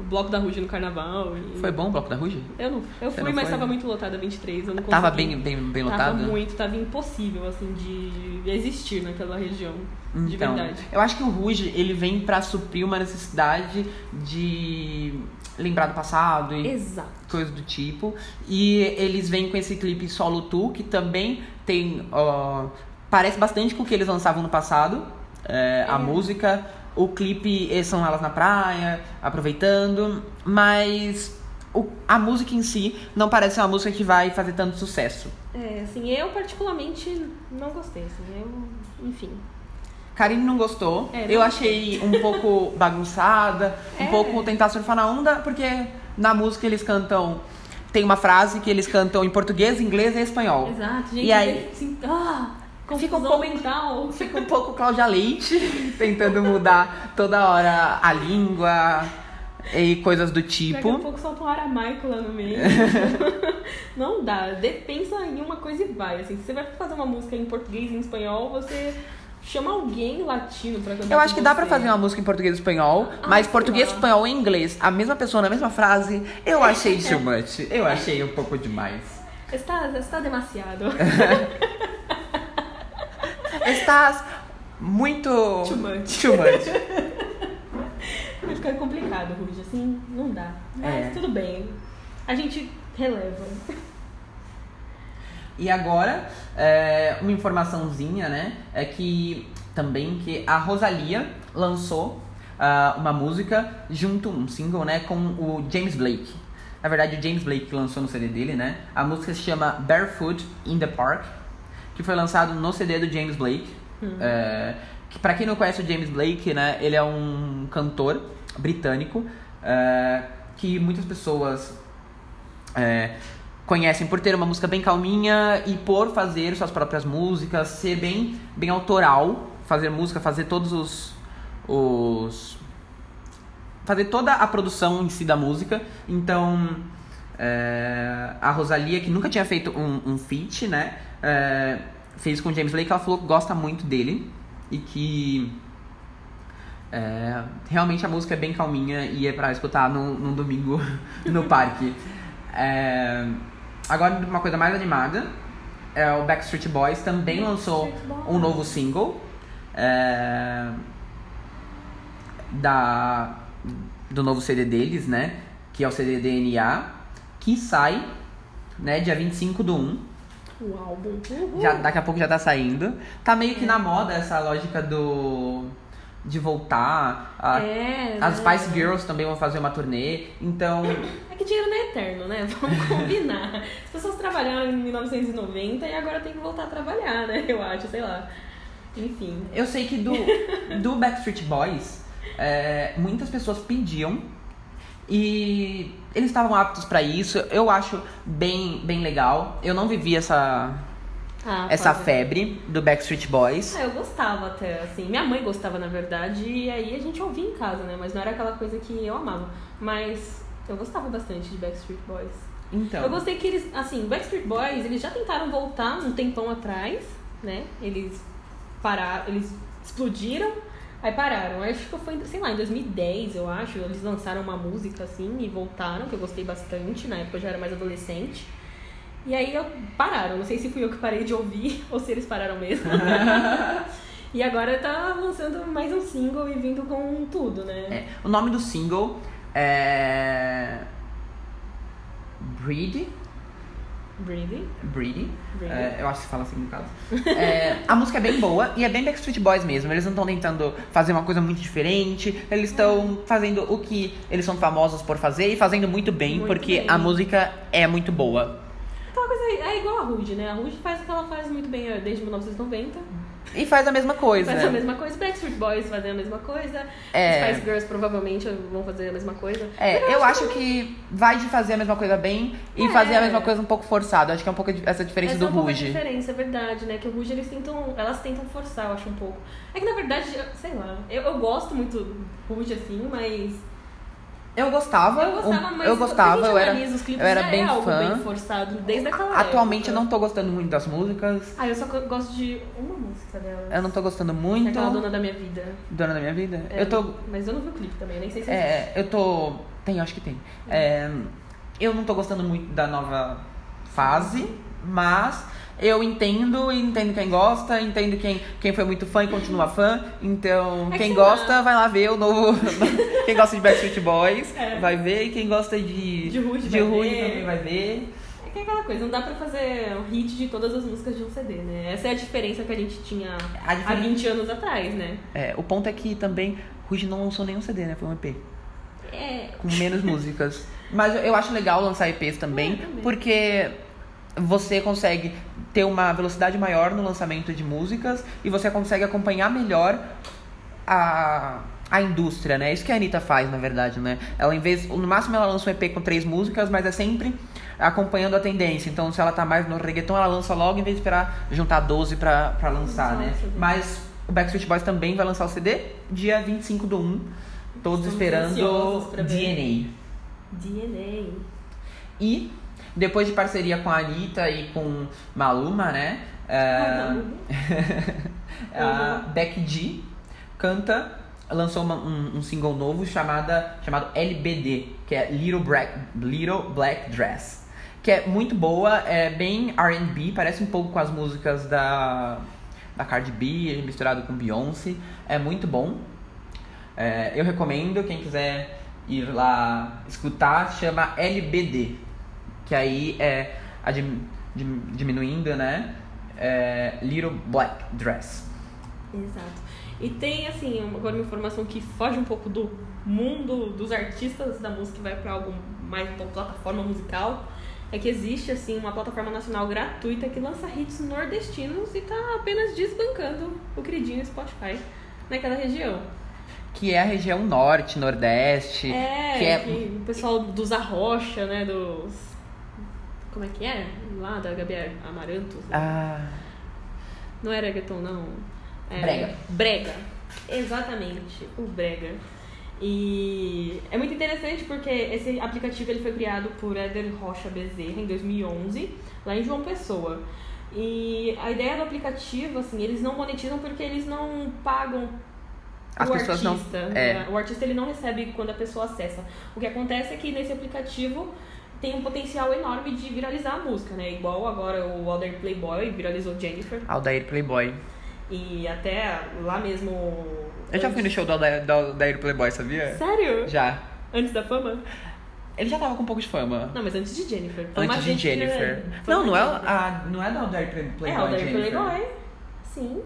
O bloco da Ruge no carnaval. E... Foi bom o bloco da Ruge? Eu não. Eu Você fui, não mas foi? tava muito lotada 23. Eu não Tava consegui. bem, bem, bem Tava lotado? muito, tava impossível, assim, de existir naquela região. De Então, verdade. eu acho que o Ruge, ele vem pra suprir uma necessidade de lembrar do passado e Exato. coisas do tipo. E eles vêm com esse clipe Solo Tu, que também tem. ó, parece bastante com o que eles lançavam no passado. É, A É. música, o clipe são elas na praia, aproveitando, mas o- a música em si não parece uma música que vai fazer tanto sucesso. É, assim, eu particularmente não gostei, assim, eu, enfim. Karine não gostou. É, não eu gostei. achei um pouco <laughs> bagunçada, um É. pouco tentar surfar na onda, porque na música eles cantam. Tem uma frase que eles cantam em português, inglês e espanhol. Exato, gente, E aí- assim, ah, Fica um pouco- mental. Fica um pouco Cláudia Leite, <laughs> tentando mudar toda hora a língua e coisas do Daqui a tipo. pouco solta um aramaico lá no meio. <laughs> não dá. De- pensa em uma coisa e vai. Assim, se você vai fazer uma música em português e em espanhol, você chama alguém latino pra cantar Eu acho que dá pra fazer uma música em português e espanhol, Ah, mas português, lá. espanhol e inglês, a mesma pessoa na mesma frase, eu achei too <laughs> much. Eu achei um pouco demais. Está, está demasiado. Estás muito. Too much. Too much. Vai ficar complicado, Rude. Assim, não dá. Mas É. tudo bem. A gente releva. E agora, é, uma informaçãozinha, né? É que também que a Rosalia lançou ah, uma música junto, um single, né? Com o James Blake. Na verdade, o James Blake lançou no CD dele, né? A música se chama Barefoot in the Park, que foi lançado no CD do James Blake. É, que para quem não conhece o James Blake, né? Ele é um cantor britânico é, que muitas pessoas é, conhecem por ter uma música bem calminha e por fazer suas próprias músicas, ser bem, bem autoral, fazer música, fazer todos os, os fazer toda a produção em si da música. Então, é, a Rosalia, que nunca tinha feito um, um feat, né? é, fez com o James Blake, ela falou que gosta muito dele e que é, realmente a música é bem calminha e é pra escutar num, num domingo <laughs> no parque. É, agora, uma coisa mais animada, é o Backstreet Boys também lançou Backstreet Boys. um novo single. é, da, do novo CD deles, né? Que é o CD DNA, que sai, né, dia 25 do 1. O álbum. Uhul. Já, daqui a pouco já tá saindo. Tá meio que na moda essa lógica do. de voltar. A- É, as né? Spice Girls também vão fazer uma turnê. Então. É que dinheiro não é eterno, né? <laughs> Vamos combinar. As pessoas trabalharam em 1990 e agora tem que voltar a trabalhar, né? Eu acho, sei lá. Enfim. Eu sei que do, do <laughs> Backstreet Boys, é, muitas pessoas pediam e eles estavam aptos pra isso. Eu acho bem, bem legal. Eu não vivi essa, Ah, essa febre do Backstreet Boys. Ah, eu gostava até, assim. Minha mãe gostava, na verdade, e aí a gente ouvia em casa, né? Mas não era aquela coisa que eu amava. Mas eu gostava bastante de Backstreet Boys. Então. Eu gostei que eles, assim, Backstreet Boys, eles já tentaram voltar um tempão atrás, né? Eles pararam, eles explodiram, aí pararam. Acho que foi, sei lá, em 2010, eu acho, eles lançaram uma música assim e voltaram, que eu gostei bastante, na época eu já era mais adolescente. E aí eu pararam, não sei se fui eu que parei de ouvir <laughs> ou se eles pararam mesmo. <laughs> e agora tá lançando mais um single e vindo com tudo, né? É, o nome do single é. Breed. Breedy. Breedy. É, eu acho que se fala assim no caso. É, a música é bem boa e é bem Backstreet Boys mesmo. Eles não estão tentando fazer uma coisa muito diferente. Eles estão fazendo o que eles são famosos por fazer e fazendo muito bem, Muito porque bem. a música é muito boa. Aquela coisa é igual a Rude, né? A Rude faz o que ela faz muito bem desde 1990. E faz a mesma coisa. Faz a mesma coisa. Backstreet Boys fazem a mesma coisa. É. Spice Girls provavelmente vão fazer a mesma coisa. É, Mas eu acho que vai de fazer a mesma coisa bem e É. fazer a mesma coisa um pouco forçado. Acho que é um pouco essa diferença Essa do é um Ruge. diferença, é verdade, né? Que o Ruge eles tentam. Elas tentam forçar, eu acho um pouco. É que na verdade, eu- sei lá, eu, eu gosto muito do Ruge assim, mas. Eu gostava, Eu gostava, mas eu gostava, eu era, analisa os clipes, eu era já bem é algo fã. bem forçado desde aquela Atualmente eu não tô gostando muito das músicas. Ah, eu só gosto de uma música dela. Eu não tô gostando É muito. aquela dona da minha vida. Dona da minha vida? É, Eu tô. Mas eu não vi o clipe também, eu nem sei se existe. É, eu tô. Tem, acho que tem. É, eu não tô gostando muito da nova fase, mas eu entendo e entendo quem gosta, entendo quem, quem foi muito fã e continua fã. Então, É que quem sei gosta vai lá ver o novo. <laughs> quem gosta de Backstreet Boys É. vai ver, e quem gosta de. De Ruge de vai Ruge ver. também vai ver. É que é aquela coisa, não dá pra fazer um hit de todas as músicas de um CD, né? Essa é a diferença que a gente tinha A há diferença- 20 anos atrás, né? É, o ponto é que também Ruge não lançou nenhum CD, né? Foi um EP. É. com menos músicas. <laughs> Mas eu- eu acho legal lançar EPs também, É, também. porque você consegue ter uma velocidade maior no lançamento de músicas e você consegue acompanhar melhor a, a indústria, né? Isso que a Anitta faz, na verdade, né? Ela, em vez, no máximo, ela lança um EP com três músicas, mas é sempre acompanhando a tendência. Então, se ela tá mais no reggaeton, ela lança logo em vez de esperar juntar 12 pra, pra lançar, né? Mas o Backstreet Boys também vai lançar o CD dia 25 do 1. Todos Estamos esperando. DNA. DNA. E depois de parceria com a Anitta e com Maluma, né? é, <laughs> a Becky G canta, lançou uma- um, um single novo chamada, chamado LBD, que é Little Black, Little Black Dress. Que é muito boa, é bem R&B, parece um pouco com as músicas da, da Cardi B, misturado com Beyoncé. É muito bom. É, eu recomendo, quem quiser ir lá escutar, chama LBD. Que aí é a dim- dim- diminuindo, né? É, Little Black Dress. Exato. E tem, assim, agora uma informação que foge um pouco do mundo dos artistas da música e vai pra algo mais uma plataforma musical. É que existe, assim, uma plataforma nacional gratuita que lança hits nordestinos e tá apenas desbancando o queridinho Spotify naquela região. Que é a região norte, nordeste. É, que é que o pessoal dos Arrocha, né, dos... Como é que é? Lá da Gabi Amarantos. né? Ah, Não é reggaeton, não. É Brega. Brega. Exatamente, o Brega. E é muito interessante porque esse aplicativo ele foi criado por Éder Rocha Bezerra em 2011, lá em João Pessoa. E a ideia do aplicativo, assim, eles não monetizam porque eles não pagam As o pessoas não- artista. é. né? O artista ele não recebe quando a pessoa acessa. O que acontece é que nesse aplicativo tem um potencial enorme de viralizar a música, né? Igual agora o Alder Playboy viralizou Jennifer. Aldair Playboy. E até lá mesmo. Eu já fui no show do Aldair, do Aldair Playboy, sabia? Sério? Já. Antes da fama? Ele já tava com um pouco de fama. Não, mas antes de Jennifer. Foi uma Antes de que- Jennifer. Não, não é, a, não é da Aldair Play- Playboy. É, Alder Jennifer. Playboy. Sim.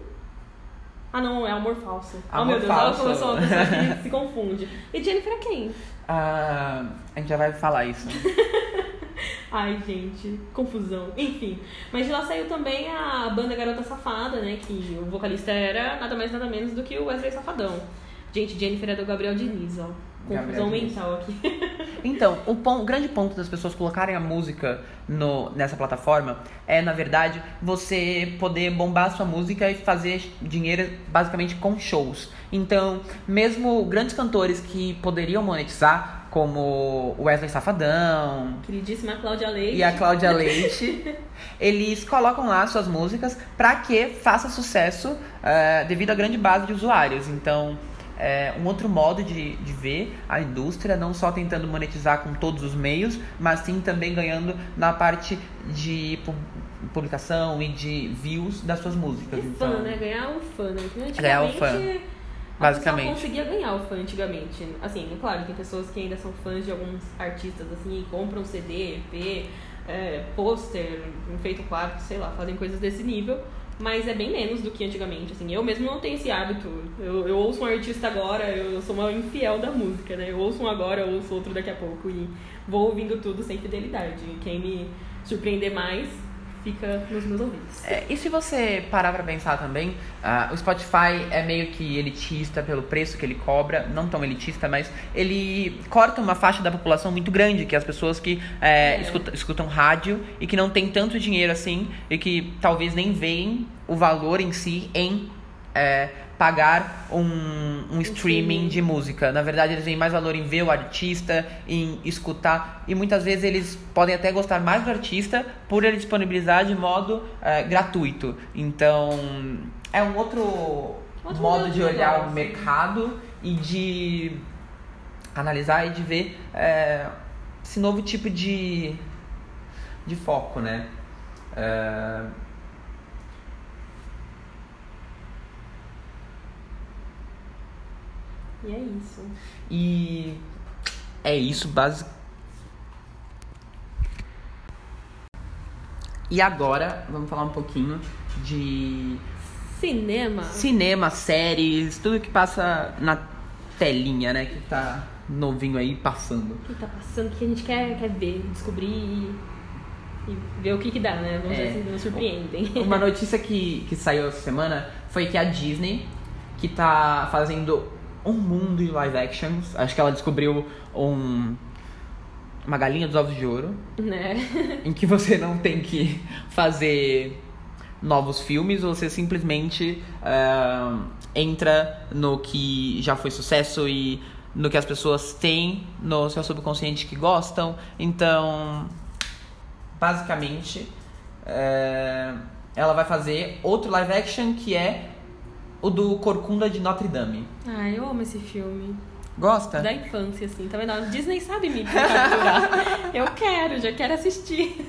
Ah, não, é amor falso. oh, Amor meu Deus, falso. eu sou uma pessoa que <laughs> se confunde. E Jennifer é quem? Ah, a gente já vai falar isso. <laughs> Ai, gente, confusão. Enfim. Mas de lá saiu também a banda Garota Safada, né? Que o vocalista era nada mais nada menos do que o Wesley Safadão. Gente, Jennifer é do Gabriel Diniz, ó. Confusão mental aqui. <laughs> Então, o, pon- o grande ponto das pessoas colocarem a música no, nessa plataforma é, na verdade, você poder bombar a sua música e fazer dinheiro basicamente com shows. Então, mesmo grandes cantores que poderiam monetizar, como o Wesley Safadão Queridíssima Cláudia Leite. e a Cláudia <laughs> Leite, eles colocam lá suas músicas para que faça sucesso eh, devido à grande base de usuários. Então, é um outro modo de, de ver a indústria, não só tentando monetizar com todos os meios, mas sim também ganhando na parte de pu- publicação e de views das suas músicas. E então, fã, né? Ganhar o fã, né? Ganhar o antigamente, Basicamente. Só conseguia ganhar o fã antigamente. Assim, é claro, tem pessoas que ainda são fãs de alguns artistas, assim, e compram CD, EP, é, pôster, enfeito quarto, sei lá, fazem coisas desse nível. Mas é bem menos do que antigamente, assim. Eu mesmo não tenho esse hábito. Eu, eu ouço um artista agora, eu sou uma infiel da música, né? Eu ouço um agora, eu ouço outro daqui a pouco. E vou ouvindo tudo sem fidelidade. Quem me surpreender mais fica nos meus ouvidos. É, e se você parar pra pensar também, uh, o Spotify é meio que elitista pelo preço que ele cobra, não tão elitista, mas ele corta uma faixa da população muito grande, que é as pessoas que é, é. Escutam, escutam rádio e que não tem tanto dinheiro assim e que talvez nem veem o valor em si em é, pagar um, um streaming de música. Na verdade, eles veem mais valor em ver o artista, em escutar. E muitas vezes eles podem até gostar mais do artista por ele disponibilizar de modo é, gratuito. Então, é um outro, outro modo de olhar o mercado e de analisar e de ver é, esse novo tipo de, de foco, né? É, E é isso. E é isso, básico. E agora, vamos falar um pouquinho de cinema. Cinema, séries, tudo que passa na telinha, né? Que tá novinho aí passando. Que tá passando, que a gente quer, quer ver, descobrir e, e ver o que que dá, né? Vamos é. ver se nos surpreendem. Uma notícia que, que saiu essa semana foi que a Disney, que tá fazendo um mundo em live actions. Acho que ela descobriu um uma galinha dos ovos de ouro, né? <laughs> Em que você não tem que fazer novos filmes, você simplesmente uh, entra no que já foi sucesso e no que as pessoas têm no seu subconsciente que gostam. Então, basicamente, uh, ela vai fazer outro live action que é o do Corcunda de Notre Dame. Ah, eu amo esse filme. Gosta? Da infância, assim, tá vendo? A Disney sabe me capturar. <laughs> eu quero, já quero assistir.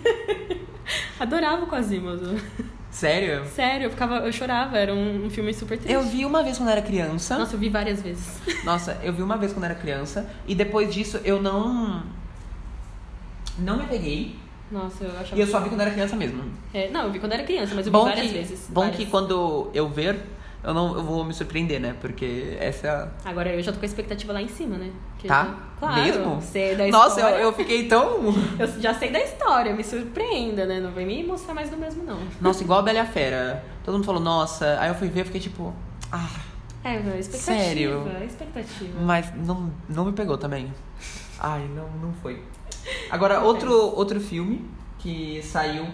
Adorava o Quasimodo. Sério? Sério, eu, ficava, eu chorava, era um, um, filme super triste. Eu vi uma vez quando era criança. Nossa, eu vi várias vezes. Nossa, eu vi uma vez quando era criança. E depois disso eu não. Não me peguei. Nossa, eu achava. E eu só vi quando era criança mesmo. É, não, eu vi quando era criança, mas eu bom vi várias que, vezes. Bom várias. que quando eu ver, eu não eu vou me surpreender, né? Porque essa é a... Agora eu já tô com a expectativa lá em cima, né? Que tá? Claro. Mesmo? Sei da Nossa, eu, eu, fiquei tão. <laughs> eu já sei da história, me surpreenda, né? Não vem me mostrar mais do mesmo, não. Nossa, igual a Bela a Fera. Todo mundo falou, nossa. Aí eu fui ver e fiquei tipo. Ah. É, expectativa. Sério? Expectativa. Mas não, não me pegou também. Ai, não, não foi. Agora, outro, outro filme que saiu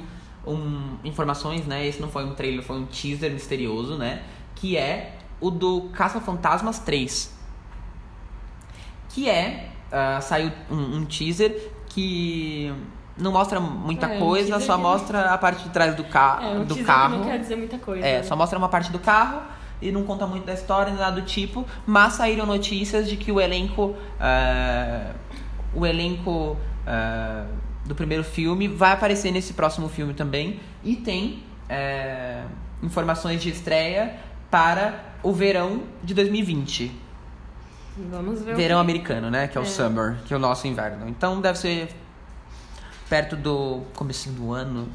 um, informações, né? Esse não foi um trailer, foi um teaser misterioso, né? Que é o do Caça-Fantasmas 3. Que é. Uh, saiu um, um, teaser que não mostra muita é, coisa, só mostra a parte de trás do, ca é, um do carro. não quer dizer muita coisa. É, né? só mostra uma parte do carro e não conta muito da história, nada do tipo. Mas saíram notícias de que o elenco. Uh, o elenco. Uh, do primeiro filme vai aparecer nesse próximo filme também. E tem é, informações de estreia para o verão de 2020. Vamos ver. Verão americano, né? Que é, é, o summer, que é o nosso inverno. Então deve ser perto do comecinho do ano.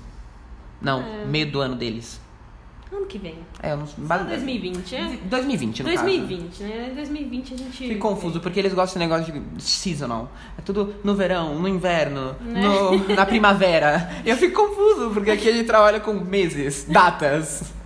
Não, é. meio do ano deles. Ano que vem. É, não, Só 2020, é? 2020, no 2020, caso. né? 2020 a gente. Fico confuso, porque eles gostam desse negócio de seasonal. É tudo no verão, no inverno, né? no, na primavera. <laughs> Eu fico confuso, porque aqui a gente trabalha com meses, datas.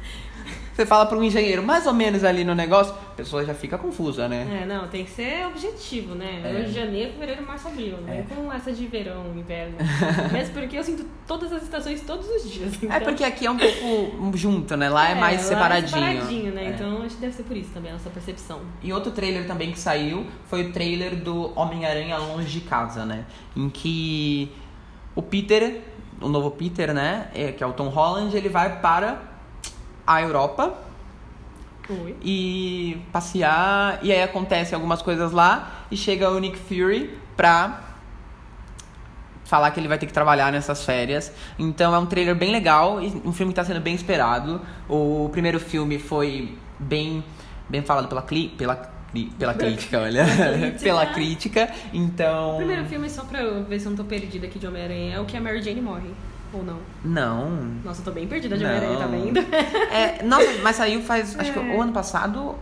Você fala para um engenheiro mais ou menos ali no negócio, a pessoa já fica confusa, né? É, não, tem que ser objetivo, né? É. Janeiro, fevereiro, março, abril. Não é. com essa de verão, inverno. <laughs> Mesmo porque eu sinto todas as estações todos os dias. Então... É porque aqui é um pouco junto, né? Lá é, é mais separadinho. É separadinho, né? É. Então acho que deve ser por isso também, a nossa percepção. E outro trailer também que saiu foi o trailer do Homem-Aranha Longe de Casa, né? Em que o Peter, o novo Peter, né? É, que é o Tom Holland, ele vai para a Europa Oi. e passear. E aí acontece algumas coisas lá e chega o Nick Fury pra falar que ele vai ter que trabalhar nessas férias. Então é um trailer bem legal e um filme que está sendo bem esperado. O primeiro filme foi bem bem falado pela, cli, pela, pela crítica, olha. pela <laughs> crítica. Então. O primeiro filme, só pra eu ver se eu não tô perdida aqui de Homem-Aranha, é o que a Mary Jane morre. Ou não? Não. Nossa, eu tô bem perdida de. Homem-Aranha, tá vendo? É, nossa, mas saiu faz. Acho que É. o ano passado.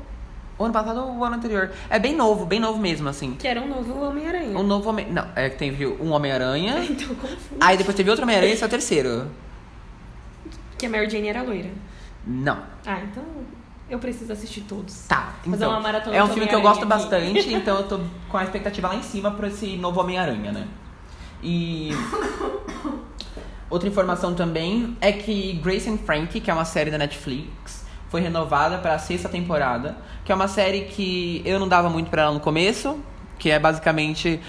O ano passado ou o ano anterior. É bem novo, bem novo mesmo, assim. Que era um novo Homem-Aranha. Um novo Homem. Não, é que teve um Homem-Aranha. <laughs> Então, confuso. Aí depois teve outro Homem-Aranha e esse é o terceiro. Que a Mary Jane era loira. Não. Ah, então eu preciso assistir todos. Tá. Fazer Então, uma maratona é um filme que eu gosto aqui. bastante, <laughs> então eu tô com a expectativa lá em cima pra esse novo Homem-Aranha, né? E. <laughs> Outra informação também é que Grace and Frankie, que é uma série da Netflix, foi renovada para a sexta temporada, que é uma série que eu não dava muito pra ela no começo, que é basicamente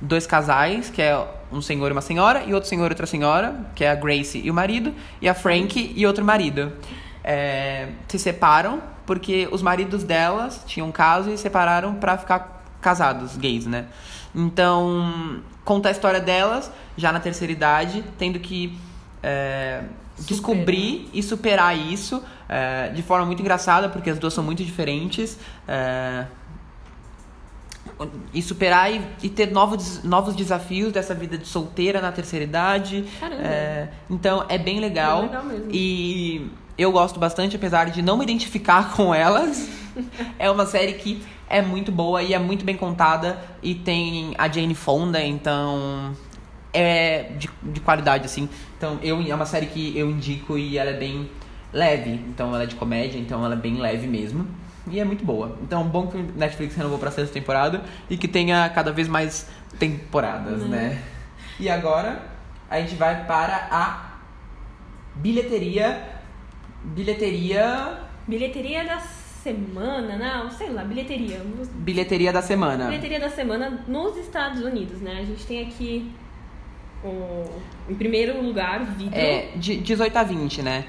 dois casais, que é um senhor e uma senhora, e outro senhor e outra senhora, que é a Grace e o marido, e a Frankie e outro marido. É, se separam porque os maridos delas tinham um caso e separaram pra ficar casados, gays, né? Então, conta a história delas, já na terceira idade, tendo que é, descobrir e superar isso é, de forma muito engraçada, porque as duas são muito diferentes. é, e superar e, e ter novos, novos desafios dessa vida de solteira na terceira idade. É, então é bem legal. Bem legal. E eu gosto bastante, apesar de não me identificar <laughs> com elas. é uma série que é muito boa e é muito bem contada. E tem a Jane Fonda, então é de, de qualidade, assim. Então eu, é uma série que eu indico e ela é bem leve. Então ela é de comédia, então ela é bem leve mesmo. E é muito boa. Então é bom que o Netflix renovou pra sexta temporada e que tenha cada vez mais temporadas, né? E agora a gente vai para a bilheteria. Bilheteria. Bilheteria da semana, não, sei lá, bilheteria. Bilheteria da semana. Bilheteria da semana nos Estados Unidos, né? A gente tem aqui o, em primeiro lugar, vidro. É, de 18 a 20, né?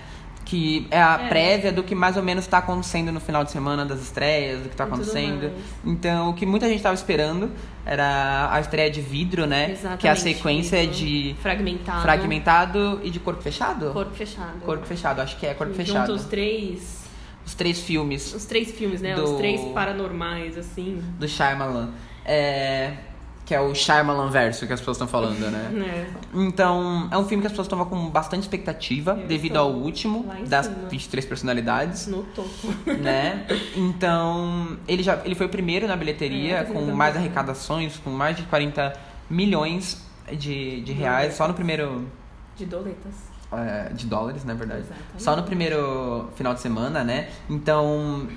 Que é a É. prévia do que mais ou menos tá acontecendo no final de semana das estreias, do que tá E tudo acontecendo. Então, o que muita gente tava esperando era a estreia de vidro, né? Exatamente. Que é a sequência vidro. de fragmentado. fragmentado e de corpo fechado? Corpo fechado. Corpo fechado, acho que é corpo fechado. os três. Os três filmes Os três filmes, né? Do- Os três paranormais, assim. do Shyamalan. É, que é o Shyamalan verso que as pessoas estão falando, né? né? <laughs> Então, é um filme que as pessoas estão com bastante expectativa Eu devido ao último das cima. 23 personalidades, No topo. né? <laughs> Então, ele já ele foi o primeiro na bilheteria É, com mais arrecadações, com mais de 40 milhões de, de reais só no primeiro De doletas. É, de dólares, na verdade. Exatamente. Só no primeiro final de semana, né? Então,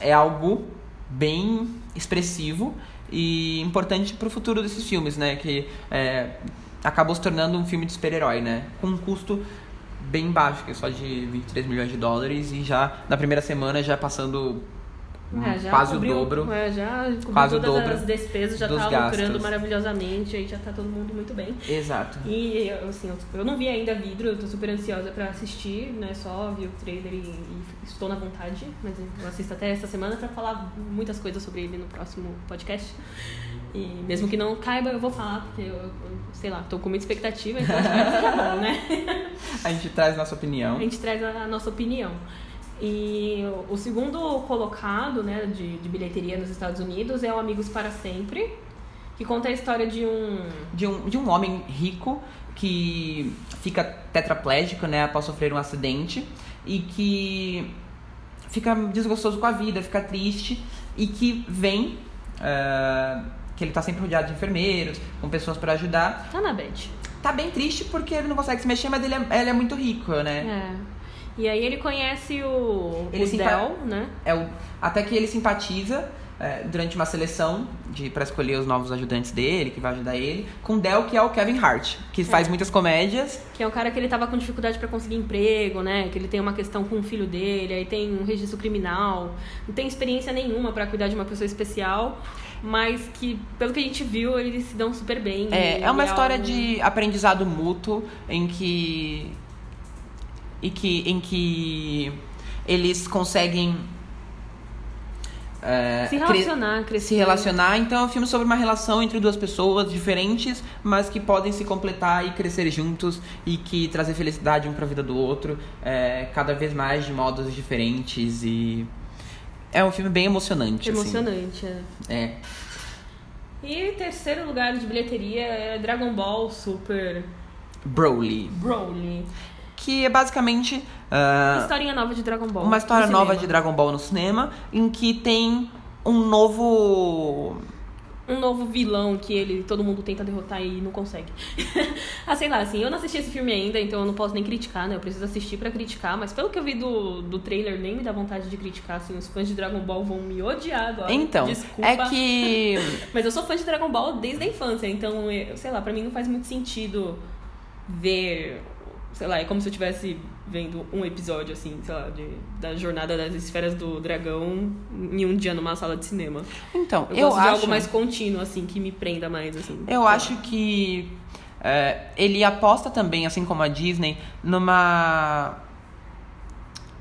é algo bem expressivo e importante pro futuro desses filmes, né? Que é, acabou se tornando um filme de super-herói, né? Com um custo bem baixo, que é só de 23 milhões de dólares e já na primeira semana já passando É, já Hum, quase cobriu- o dobro. É, já Quase o dobro as despesas, já tá gastos. lucrando maravilhosamente, aí já tá todo mundo muito bem. Exato. E assim, eu, não vi ainda vidro, eu tô super ansiosa pra assistir, né? Só vi o trailer e, e estou na vontade, mas eu assisto até essa semana pra falar muitas coisas sobre ele no próximo podcast. E mesmo que não caiba, eu vou falar, porque eu, eu, sei lá, tô com muita expectativa, então acho que vai bom, né? <laughs> A gente traz nossa opinião. A gente traz a nossa opinião. E o segundo colocado né, de, de bilheteria nos Estados Unidos é o Amigos para Sempre, que conta a história de um. de um, de um homem rico que fica tetraplégico, né, após sofrer um acidente e que fica desgostoso com a vida, fica triste e que vem eh, que ele tá sempre rodeado de enfermeiros, com pessoas para ajudar. Tá na bed. Tá bem triste porque ele não consegue se mexer, mas ele é, ele é muito rico, né? É. E aí ele conhece o, Ele o se Del, né? É o, até que ele simpatiza eh, durante uma seleção de para escolher os novos ajudantes dele, que vai ajudar ele, com Del, que é o Kevin Hart, que faz muitas comédias Que é um cara que ele tava com dificuldade pra conseguir emprego, né? Que ele tem uma questão com o filho dele, aí tem um registro criminal, não tem experiência nenhuma pra cuidar de uma pessoa especial, mas que, pelo que a gente viu, eles se dão super bem. É, é uma é história algo- de aprendizado mútuo em que. E que, em que eles conseguem. é, Se relacionar, crescer. se relacionar. Então é um filme sobre uma relação entre duas pessoas diferentes, mas que podem se completar e crescer juntos e que trazer felicidade um pra vida do outro, é, cada vez mais de modos diferentes e é um filme bem emocionante. assim. Emocionante, é. É. E terceiro lugar de bilheteria é Dragon Ball Super Broly. Broly. Que é basicamente ah, Historinha nova de Dragon Ball. uma história no nova cinema. de Dragon Ball no cinema, em que tem um novo. Um novo vilão que ele todo mundo tenta derrotar e não consegue. <laughs> ah, sei lá, assim, eu não assisti esse filme ainda, então eu não posso nem criticar, né? Eu preciso assistir pra criticar, mas pelo que eu vi do, do trailer, nem me dá vontade de criticar, assim, os fãs de Dragon Ball vão me odiar agora. Então, Desculpa. é que. <laughs> Mas eu sou fã de Dragon Ball desde a infância, então, eu, sei lá, pra mim não faz muito sentido ver. Sei lá, é como se eu estivesse vendo um episódio, assim, sei lá, de, da jornada das esferas do dragão em um dia numa sala de cinema. Então, Eu, eu, gosto de acho. algo mais contínuo, assim, que me prenda mais, assim. Eu acho lá. que é, ele aposta também, assim como a Disney, numa.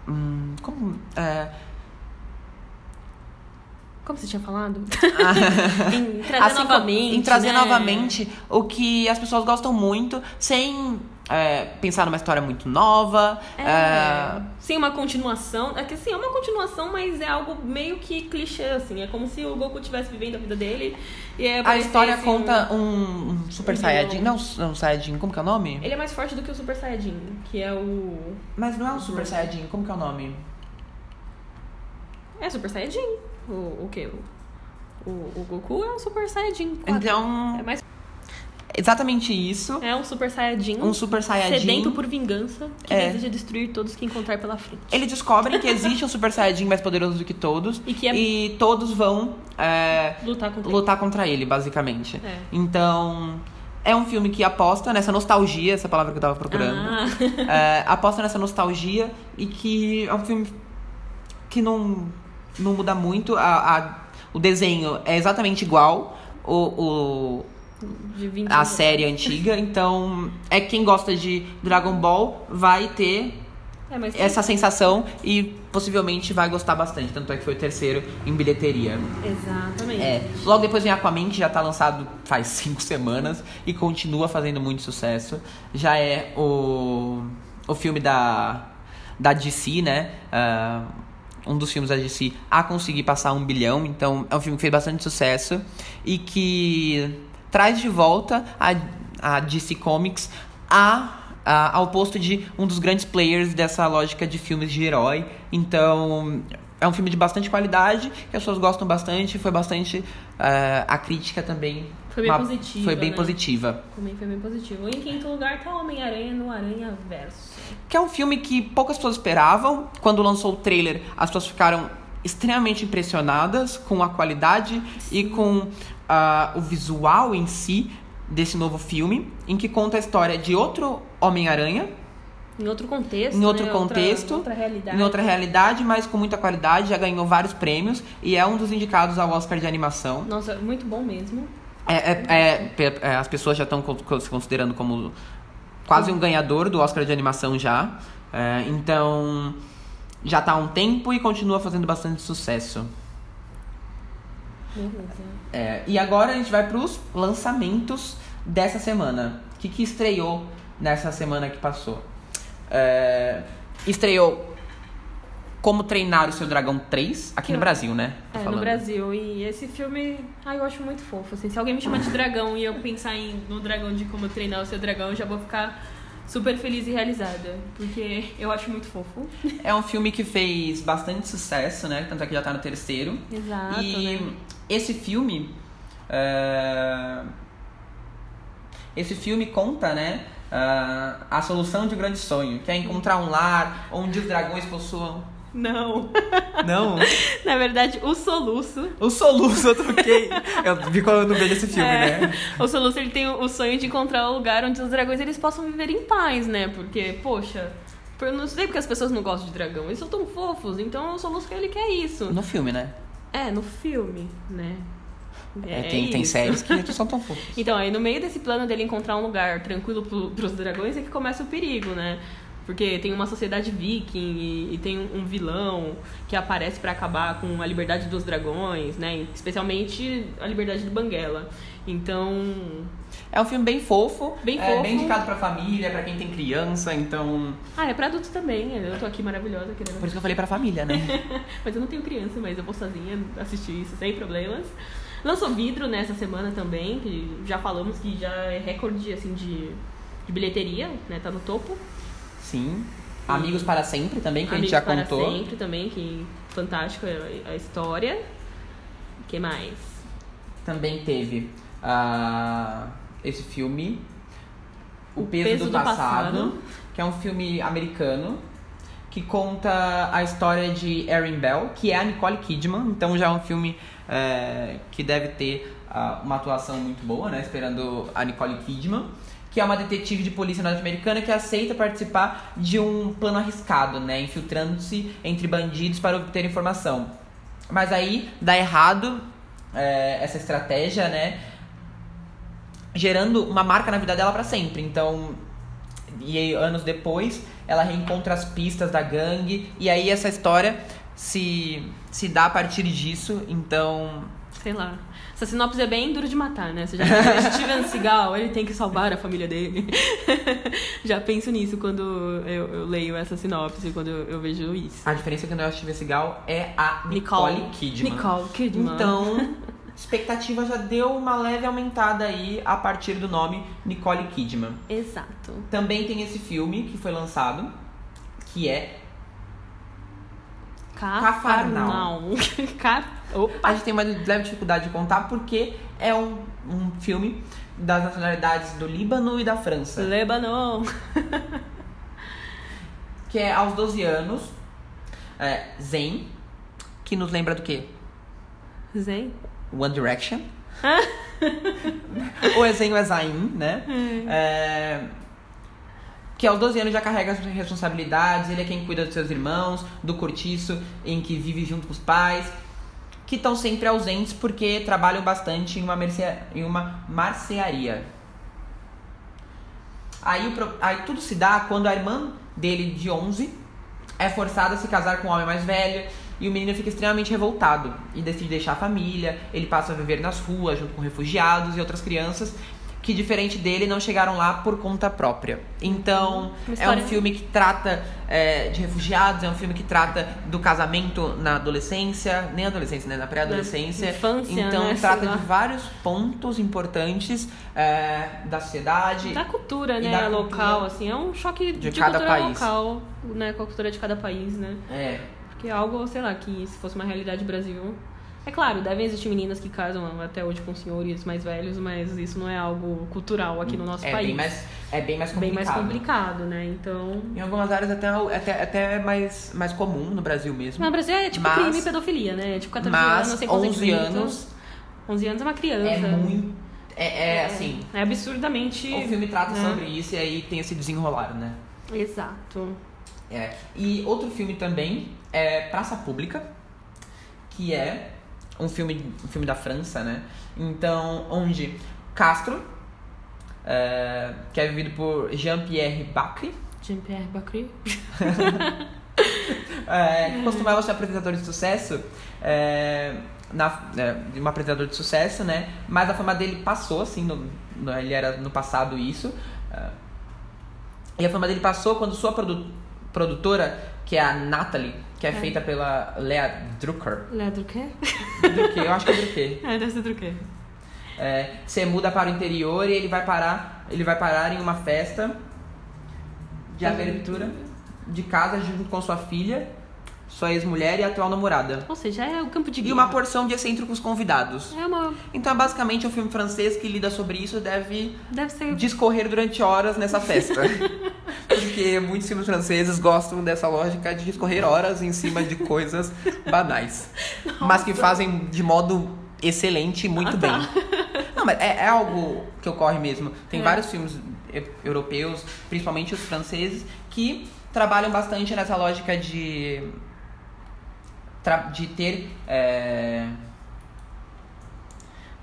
Hum, como. É, Como você tinha falado? <laughs> em trazer assim novamente. em trazer né? novamente o que as pessoas gostam muito, sem é, pensar numa história muito nova. É, é, Sim, uma continuação. É que assim, é uma continuação, mas é algo meio que clichê, assim. É como se o Goku estivesse vivendo a vida dele. E é a história um- conta um, um Super um Saiyajin. vilão. Não, um Saiyajin, como que é o nome? Ele é mais forte do que o Super Saiyajin, que é o. Mas não é um Super Saiyajin, como que é o nome? É Super Saiyajin. O, o quê? O, o, o Goku é um Super Saiyajin. quatro. Então, É, mais, exatamente isso. é um Super Saiyajin. Um Super Saiyajin. Sedento por vingança, que É. deseja destruir todos que encontrar pela frente. Eles descobrem que existe um Super Saiyajin mais poderoso do que todos. E que é- E todos vão é, Lutar contra lutar contra ele, basicamente. É. Então, é um filme que aposta nessa nostalgia, essa palavra que eu tava procurando. Ah. É, aposta nessa nostalgia e que é um filme que não, não muda muito. A, a- o desenho é exatamente igual. O, o, De 20 a anos. série antiga, então é quem gosta de Dragon Ball vai ter É, essa sensação e possivelmente vai gostar bastante. Tanto é que foi o terceiro em bilheteria. Exatamente. É. Logo depois vem Aquaman, que já tá lançado faz <laughs> cinco semanas e continua fazendo muito sucesso. Já é o, o filme da, da DC, né? Ah, um dos filmes da DC a conseguir passar um bilhão. Então é um filme que fez bastante sucesso e que traz de volta a, a DC Comics a a- ao posto de um dos grandes players dessa lógica de filmes de herói. Então, é um filme de bastante qualidade, que as pessoas gostam bastante, foi bastante. eh, a crítica também. Foi bem positiva, Foi bem né? positiva. Também foi bem positivo. Em quinto lugar tá Homem-Aranha no Aranha Verso. Que é um filme que poucas pessoas esperavam. Quando lançou o trailer, as pessoas ficaram extremamente impressionadas com a qualidade e com ah, o visual em si desse novo filme, em que conta a história de outro Homem-Aranha, Em outro contexto. em outro né? contexto, Outra, outra realidade. em outra realidade, mas com muita qualidade, já ganhou vários prêmios e é um dos indicados ao Oscar de animação. Nossa, muito bom mesmo. É, é- é- é, as pessoas já estão se considerando como quase um ganhador do Oscar de animação já. É, então, já tá há um tempo e continua fazendo bastante sucesso. Beleza. É, e agora a gente vai pros lançamentos dessa semana. O que, que estreou nessa semana que passou? É, estreou Como Treinar o Seu Dragão 3, aqui Que no ó- Brasil, né? Tô É, no falando. Brasil. E esse filme, ai, eu acho muito fofo. Assim, se alguém me chamar de dragão e eu pensar em, no dragão de como treinar o seu dragão, eu já vou ficar super feliz e realizada. Porque eu acho muito fofo. É um filme que fez bastante sucesso, né? Tanto é que já tá no terceiro. Exato, e né? esse filme. é, Esse filme conta, né? ah, a solução de um grande sonho, que é encontrar um lar onde os dragões possuam. Não. Não, <laughs> Na verdade, o soluço. o soluço eu troquei. Eu vi quando eu não vejo esse filme, É, né? O Soluço ele tem o sonho de encontrar um lugar onde os dragões eles possam viver em paz, né? Porque, poxa, eu não sei porque as pessoas não gostam de dragão. Eles são tão fofos, então o Soluço ele quer isso. No filme, né? É, no filme, né? É, tem, tem isso. séries que são tão fofas. Então, aí no meio desse plano dele encontrar um lugar tranquilo pro, pros dragões é que começa o perigo, né? Porque tem uma sociedade viking e, e tem um, um vilão que aparece para acabar com a liberdade dos dragões, né? Especialmente a liberdade do Banguela. Então, É um filme bem fofo, Bem é, fofo. bem indicado pra família, pra quem tem criança, então. ah, é pra adultos também. Eu tô aqui maravilhosa querendo Por isso que eu falei pra família, né? <laughs> Mas eu não tenho criança, mas eu vou sozinha assistir isso sem problemas. Lançou Vidro nessa semana também, que já falamos que já é recorde assim, de, de bilheteria, né? Tá no topo. Sim. Amigos para sempre também, que Amigos a gente já para contou. sempre também, que fantástico a, a história. O que mais? Também teve ah, esse filme, O, O Peso, Peso do, do passado, Passado. que é um filme americano que conta a história de Erin Bell, que é a Nicole Kidman. Então já é um filme é, que deve ter ah, uma atuação muito boa, né? Esperando a Nicole Kidman. Que é uma detetive de polícia norte-americana que aceita participar de um plano arriscado, né? Infiltrando-se entre bandidos para obter informação. Mas aí dá errado é, essa estratégia, né? Gerando uma marca na vida dela pra sempre. Então, e aí, anos depois, ela reencontra as pistas da gangue. E aí essa história se, se dá a partir disso. Então, Sei lá. Essa sinopse é bem duro de matar, né? Você já Steven Seagal, ele tem que salvar a família dele. <laughs> já penso nisso quando eu, eu leio essa sinopse, quando eu, eu vejo isso. a diferença que eu acho Steven Seagal é a Nicole, Kidman. Nicole Kidman. Então, expectativa já deu uma leve aumentada aí a partir do nome Nicole Kidman. Exato. Também tem esse filme que foi lançado, que é Cafarnaum. <laughs> Car... Opa! A gente tem uma leve dificuldade de contar porque é um, um filme das nacionalidades do Líbano e da França. Lebanon. <laughs> Que é aos 12 anos, é, Zayn, que nos lembra do quê? Zen. One Direction. <laughs> ou é Zayn ou é Zayn, né? É, que aos 12 anos já carrega as responsabilidades, ele é quem cuida dos seus irmãos, do cortiço em que vive junto com os pais, que estão sempre ausentes porque trabalham bastante em uma, merce... em uma marcearia. Aí, aí tudo se dá quando a irmã dele, de 11, é forçada a se casar com um homem mais velho e o menino fica extremamente revoltado e decide deixar a família. Ele passa a viver nas ruas junto com refugiados e outras crianças que, diferente dele, não chegaram lá por conta própria. Então, é um filme que trata é, de refugiados, é um filme que trata do casamento na adolescência, nem adolescência, né? Na pré-adolescência. Infância, Então, né? trata de vários pontos importantes é, da sociedade. Da cultura, né? da local, cultura assim. É um choque de de, cada cultura país. local, né? Com a cultura de cada país, né? É, Porque é algo, sei lá, que se fosse uma realidade do Brasil. É claro, devem existir meninas que casam até hoje com senhores mais velhos, mas isso não é algo cultural aqui no nosso é país. bem mais, é bem mais Bem complicado. mais complicado, né? Então. Em algumas áreas até, até, até é mais, mais comum no Brasil mesmo. No Brasil é tipo Mas- crime e pedofilia, né? Tipo 14 Mas anos sem 11 consentimento. anos 11 anos é uma criança. é muito. É, é, assim. É absurdamente. O filme trata né? sobre isso e aí tem esse desenrolar, né? Exato. É. E outro filme também é Praça Pública, que é um filme, um filme da França, né? Então, onde Castro, é, que é vivido por Jean-Pierre Bacri, Jean-Pierre Bacri. é, que costumava ser apresentador de sucesso, é, na, é, um apresentador de sucesso, né? Mas a fama dele passou, assim, no, no- ele era no passado isso. é, e a fama dele passou quando sua produ- produtora, que é a Natalie, que é, É. feita pela Lea Drucker. Leandro quê? Drucker, eu acho que é Drucker. <laughs> É, deve ser quê? É, você muda para o interior e ele vai parar, ele vai parar em uma festa de abertura de casa junto com sua filha, sua ex-mulher e a atual namorada. Ou seja, é o campo de E guerra. uma porção de excêntricos convidados. É uma. Então é basicamente um filme francês que lida sobre isso deve Deve ser. discorrer durante horas nessa festa. <laughs> Porque muitos filmes franceses gostam dessa lógica de discorrer horas em cima de coisas banais. Mas que fazem de modo excelente e muito Ah, tá. bem. <laughs> Não, mas é, é algo que ocorre mesmo. Tem É. vários filmes e- europeus, principalmente os franceses, que trabalham bastante nessa lógica de. De ter. é,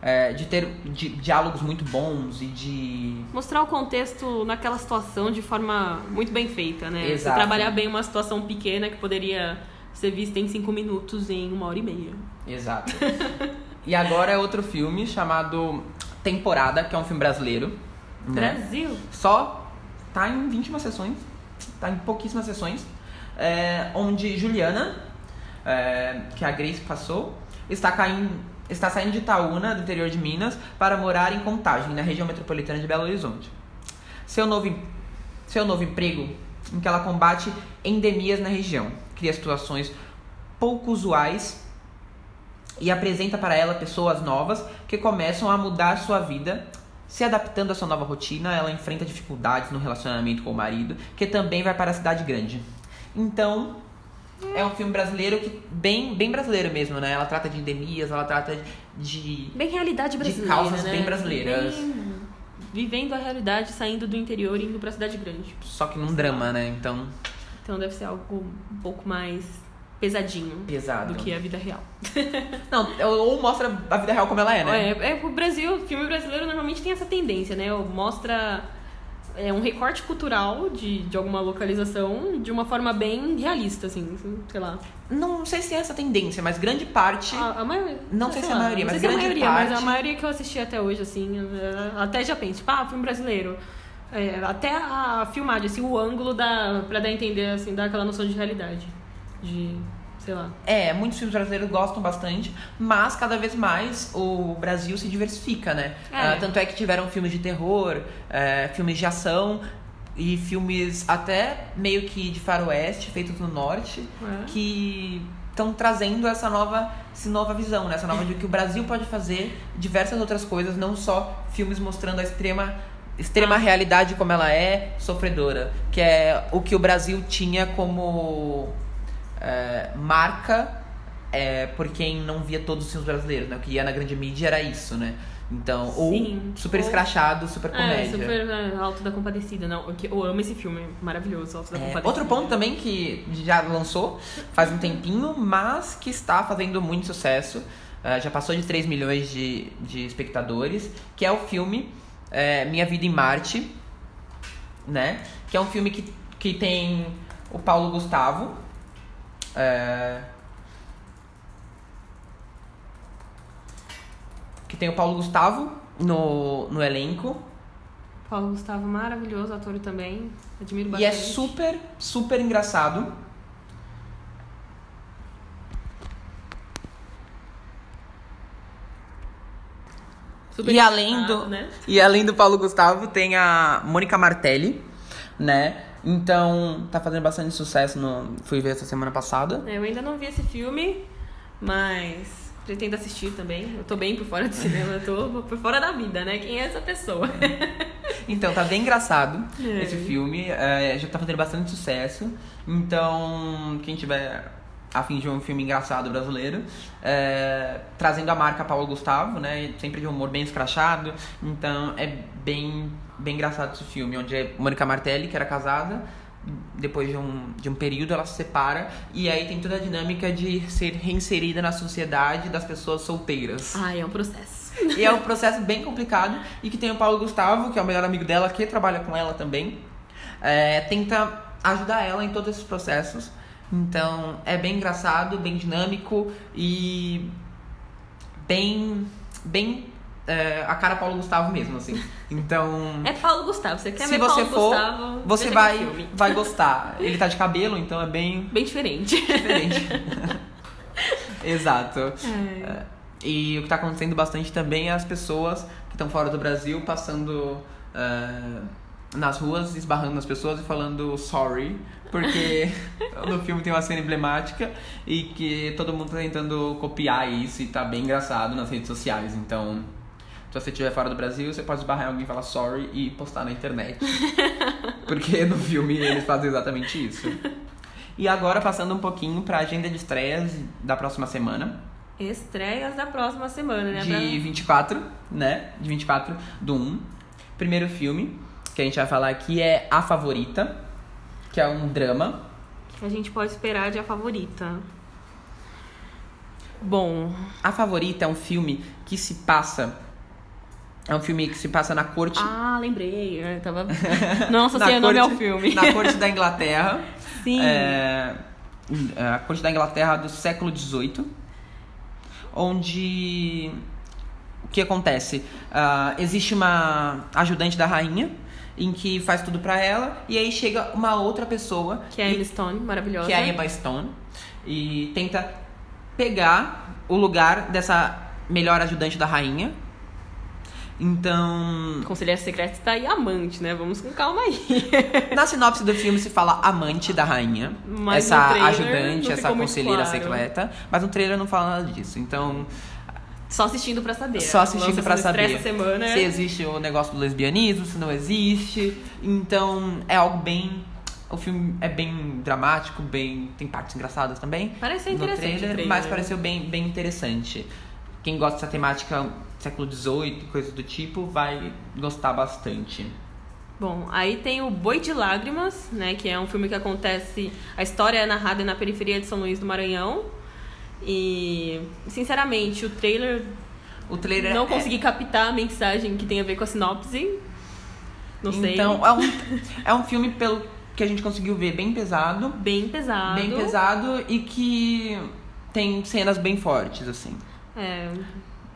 é, de ter di- diálogos muito bons e de. Mostrar o contexto naquela situação de forma muito bem feita, né? Você Exato. trabalhar bem uma situação pequena que poderia ser vista em cinco minutos em uma hora e meia. Exato. <laughs> e agora é outro filme chamado Temporada, que é um filme brasileiro. Né? Brasil! Só tá em 21 sessões, tá em pouquíssimas sessões, é, onde Juliana, é, que a Grace passou, está, caindo, está saindo de Itaúna, do interior de Minas, para morar em Contagem, na região metropolitana de Belo Horizonte. Seu novo, seu novo emprego, em que ela combate endemias na região, cria situações pouco usuais e apresenta para ela pessoas novas que começam a mudar sua vida. Se adaptando à sua nova rotina, ela enfrenta dificuldades no relacionamento com o marido, que também vai para a cidade grande. Então, é um filme brasileiro que bem, bem brasileiro mesmo, né? Ela trata de endemias, ela trata de Bem realidade De brasileira. causas né? bem brasileiras. Bem vivendo a realidade, saindo do interior e indo pra cidade grande. só que num drama, né? Então, Então deve ser algo um pouco mais pesadinho pesado. do que a vida real. <laughs> Não, ou mostra a vida real como ela é, né? É, é, o Brasil, o filme brasileiro normalmente tem essa tendência, né? Mostra é, um recorte cultural de, de alguma localização de uma forma bem realista, assim, sei lá. Não sei se é essa tendência, mas grande parte. A, a maioria. Não sei se é a lá, maioria, mas sei se é a grande maioria, mas a parte- maioria que eu assisti até hoje, assim, é, até já penso, tipo, ah, filme brasileiro. É, até a filmagem, assim, o ângulo dá pra dar a entender, assim, dá aquela noção de realidade. De, sei lá. É, muitos filmes brasileiros gostam bastante, mas cada vez mais o Brasil se diversifica, né? É. Ah, tanto é que tiveram filmes de terror, é, filmes de ação e filmes até meio que de faroeste, feitos no norte, É. que estão trazendo essa nova, essa nova visão, né? Essa nova de que o Brasil pode fazer diversas outras coisas, não só filmes mostrando a extrema extrema realidade como ela é sofredora, que é o que o Brasil tinha como é, marca é, por quem não via todos os filmes brasileiros, né? O que ia na grande mídia era isso, né? Então, ou Sim. super Ou- escrachado, super É, comédia. super é, Alto da Compadecida. Não, eu, amo esse filme, maravilhoso, Alto da É, Compadecida. outro ponto também que já lançou faz um tempinho, mas que está fazendo muito sucesso, eh, já passou de 3 milhões de, de espectadores, que é o filme eh, Minha Vida em Marte, né? Que é um filme que, que tem o Paulo Gustavo. Eh, que tem o Paulo Gustavo no, no elenco. Paulo Gustavo, maravilhoso, ator também. Admiro E bastante. é super, super engraçado. Super e além do né? e além do Paulo Gustavo tem a Mônica Martelli, né? Então tá fazendo bastante sucesso no fui ver essa semana passada. É, Eu ainda não vi esse filme, mas pretendo assistir também. Eu tô bem por fora do cinema, eu tô por fora da vida, né? Quem é essa pessoa? <laughs> Então tá bem engraçado É. esse filme, é, já tá fazendo bastante sucesso. Então quem tiver a fim de um filme engraçado brasileiro, é, trazendo a marca Paulo Gustavo, né? Sempre de um humor bem escrachado. Então é bem, bem engraçado esse filme, onde é Mônica Martelli, que era casada, depois de um, de um período ela se separa, e aí tem toda a dinâmica de ser reinserida na sociedade das pessoas solteiras. Ai, é um processo. E é um processo bem complicado. E que tem o Paulo Gustavo, que é o melhor amigo dela, que trabalha com ela também. É, tenta ajudar ela em todos esses processos. Então é bem engraçado, bem dinâmico e bem. bem. É, a cara Paulo Gustavo mesmo, assim. Então. <laughs> É Paulo Gustavo, você quer se ver você Paulo for, Gustavo? você vai, vai gostar. <laughs> Ele tá de cabelo, então é bem Bem diferente. diferente. <laughs> Exato. É. E o que tá acontecendo bastante também é as pessoas que estão fora do Brasil passando eh, nas ruas, esbarrando nas pessoas e falando sorry, porque no filme tem uma cena emblemática e que todo mundo tá tentando copiar isso e tá bem engraçado nas redes sociais. Então, se você estiver fora do Brasil, você pode esbarrar em alguém e falar sorry e postar na internet. <laughs> Porque no filme eles fazem exatamente isso. E agora, passando um pouquinho pra agenda de estreias da próxima semana. Estreias da próxima semana, né? De 24, né? De 24 do 1. Primeiro filme que a gente vai falar aqui é A Favorita, que é um drama. Pra... Que a gente pode esperar de a favorita. Bom, A Favorita é um filme que se passa. É um filme que se passa na corte. ah, lembrei. Eu tava... <laughs> Não na associei o nome ao corte- filme. Na corte da Inglaterra. Sim. É, a corte da Inglaterra do século XVIII, onde o que acontece? Ah, existe uma ajudante da rainha em que faz tudo pra ela e aí chega uma outra pessoa Que é a Emma Stone, maravilhosa. que é a Emma Stone e tenta pegar o lugar dessa melhor ajudante da rainha. Então, Conselheira secreta está aí amante, né? Vamos com calma aí. <laughs> Na sinopse do filme se fala amante da rainha. Mas essa ajudante, essa conselheira claro. secreta. Mas no trailer não fala nada disso. Então, Só assistindo pra saber. só assistindo essa saber Essa semana. se existe o negócio do lesbianismo, se não existe. Então, é algo bem. O filme é bem dramático, bem. Tem partes engraçadas também. Parece interessante trailer, trailer. mas pareceu bem, bem interessante. Quem gosta dessa temática século XVIII, coisas do tipo, vai gostar bastante. Bom, aí tem o Boi de Lágrimas, né? Que é um filme que acontece. A história é narrada na periferia de São Luís do Maranhão. E, sinceramente, o trailer O trailer não é- consegui captar a mensagem que tem a ver com a sinopse. Não sei. Então, é um, é um filme, pelo que a gente conseguiu ver, bem pesado. Bem pesado. Bem pesado e que tem cenas bem fortes, assim. É,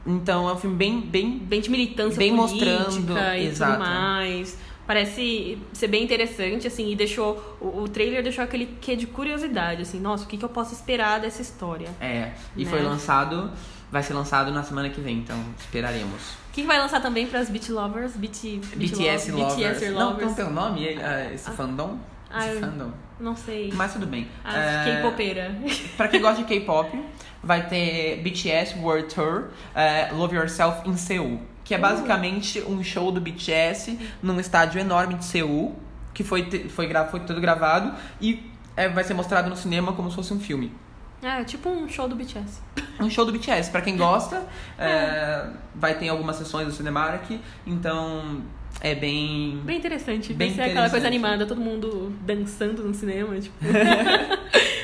Então, é um filme bem, bem... bem de militância Bem política mostrando, e exato. tudo mais. Parece ser bem interessante, assim, e deixou. O, o trailer deixou aquele quê de curiosidade, assim, nossa, o que, que eu posso esperar dessa história? É, e Né? foi lançado... Vai ser lançado na semana que vem, então esperaremos. O que, vai lançar também pras Beat Lovers? Beat, BTS Lo- Lovers. BTS Não, Lovers. não tem o nome, eh, esse fandom? Ah, Esse fandom. Não sei. Mas tudo bem. As É, K-popeira. Pra quem gosta de K-pop, <laughs> vai ter BTS World Tour eh, Love Yourself in Seul. Que é basicamente um show do BTS num estádio enorme de Seul, que foi, foi, gra- foi todo gravado e eh, vai ser mostrado no cinema como se fosse um filme. É, tipo um show do BTS. Um show do BTS. Pra quem gosta, eh, vai ter algumas sessões do Cinemark, então é bem. Bem interessante. Bem Vai ser aquela coisa animada, todo mundo dançando no cinema, tipo. <laughs>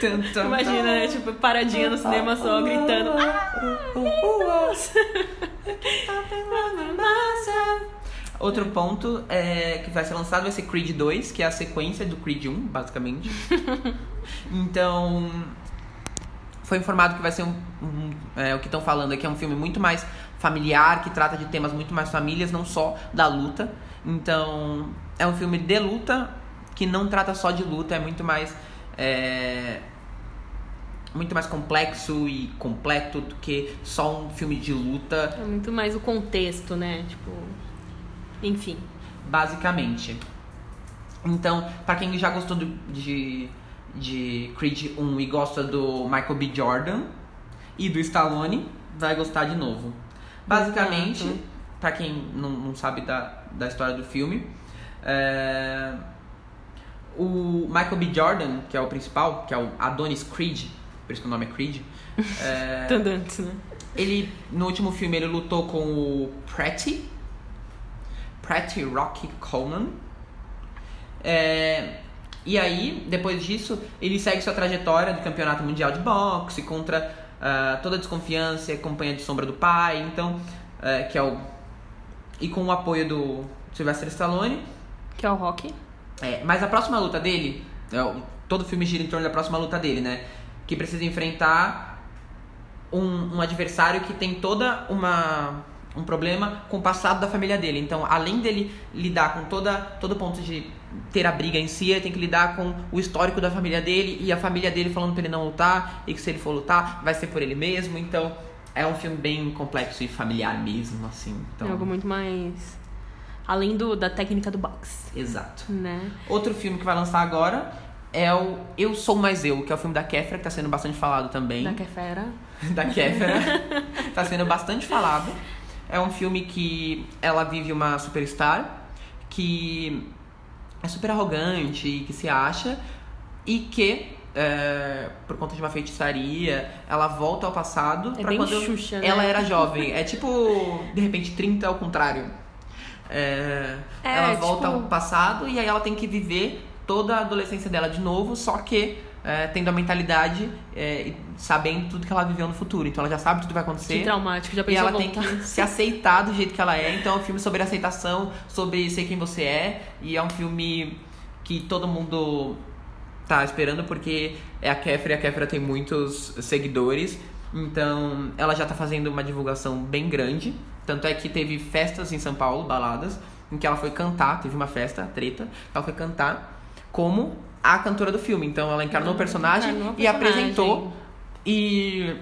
Tum, Imagina, né? Tipo, paradinha no cinema só, gritando. <laughs> Outro ponto é, que vai ser lançado vai ser Creed 2, que é a sequência do Creed 1, basicamente. <laughs> então, foi informado que vai ser um, um- é, o que estão falando aqui é um filme muito mais familiar, que trata de temas muito mais famílias, não só da luta. Então, é um filme de luta que não trata só de luta, é muito mais é, muito mais complexo e completo do que só um filme de luta É muito mais o contexto, né? Tipo. Enfim. basicamente. Então, pra quem já gostou do- de, de Creed 1 e gosta do Michael B. Jordan e do Stallone, vai gostar de novo. Basicamente, Exato. pra quem não, não sabe da, da história do filme, é, o Michael B. Jordan, que é o principal, que é o Adonis Creed, por isso que o nome é Creed, <laughs> é, Tandantes, né? ele, no último filme, ele lutou com o Pretty. Pretty Rocky Coleman. É, e aí, depois disso, ele segue sua trajetória do campeonato mundial de boxe contra ah, toda a desconfiança e companhia de sombra do pai. Então, é, que é o. E com o apoio do Sylvester Stallone. Que é o Rock. É, mas a próxima luta dele, é, todo filme gira em torno da próxima luta dele, né? Que precisa enfrentar um, um adversário que tem toda uma um problema com o passado da família dele. Então, além dele lidar com toda todo ponto de ter a briga em si, ele tem que lidar com o histórico da família dele e a família dele falando pra ele não lutar e que se ele for lutar, vai ser por ele mesmo. Então, é um filme bem complexo e familiar mesmo, assim. Então, É algo muito mais. Além do, da técnica do boxe, exato. né? Outro filme que vai lançar agora é o Eu Sou Mais Eu, que é o filme da Kéfera, que tá sendo bastante falado também. Da que é fera. <laughs> Da Kéfera. tá sendo bastante falado. É um filme que ela vive uma superstar que é super arrogante e que se acha e que, é, por conta de uma feitiçaria, ela volta ao passado É pra quando Xuxa, né? ela era jovem. É tipo, de repente, 30 ao contrário. É, É, ela volta tipo- ao passado e aí ela tem que viver toda a adolescência dela de novo, só que é, tendo a mentalidade, é, e sabendo tudo que ela viveu no futuro. Então ela já sabe tudo que vai acontecer. Que traumático, já E ela tem voltar. que se aceitar do jeito que ela é. Então é um filme sobre aceitação, sobre ser quem você é. E é um filme que todo mundo tá esperando porque é a Kéfera e a Kéfera tem muitos seguidores. Então ela já tá fazendo uma divulgação bem grande. Tanto é que teve festas em São Paulo, baladas, em que ela foi cantar, teve uma festa, treta, ela foi cantar como a cantora do filme. Então ela encarnou o personagem encarnou e personagem. apresentou e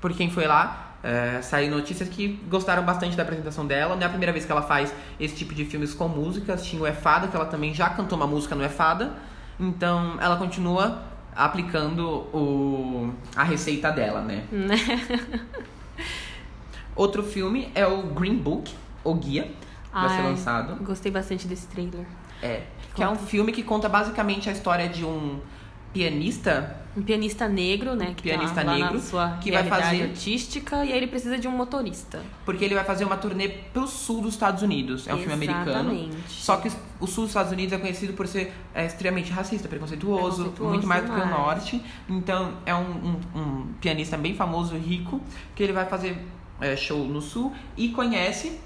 por quem foi lá, é, saíram notícias que gostaram bastante da apresentação dela. Não é a primeira vez que ela faz esse tipo de filmes com músicas. Tinha o É Fada, que ela também já cantou uma música no É Fada. Então ela continua aplicando o, a receita dela, né? <laughs> Outro filme é o Green Book, o Guia, vai ser lançado. Gostei bastante desse trailer. É, que é um filme que conta basicamente a história de um pianista Um pianista negro, né? Que Pianista tá negro, que vai fazer- artística. E aí ele precisa de um motorista. Porque ele vai fazer uma turnê pro sul dos Estados Unidos. É um filme americano. Exatamente. Só que o sul dos Estados Unidos é conhecido por ser é, extremamente racista, preconceituoso, Preconceituoso muito mais do que o norte. Então é um, um- um pianista bem famoso, rico, que ele vai fazer é, show no sul e conhece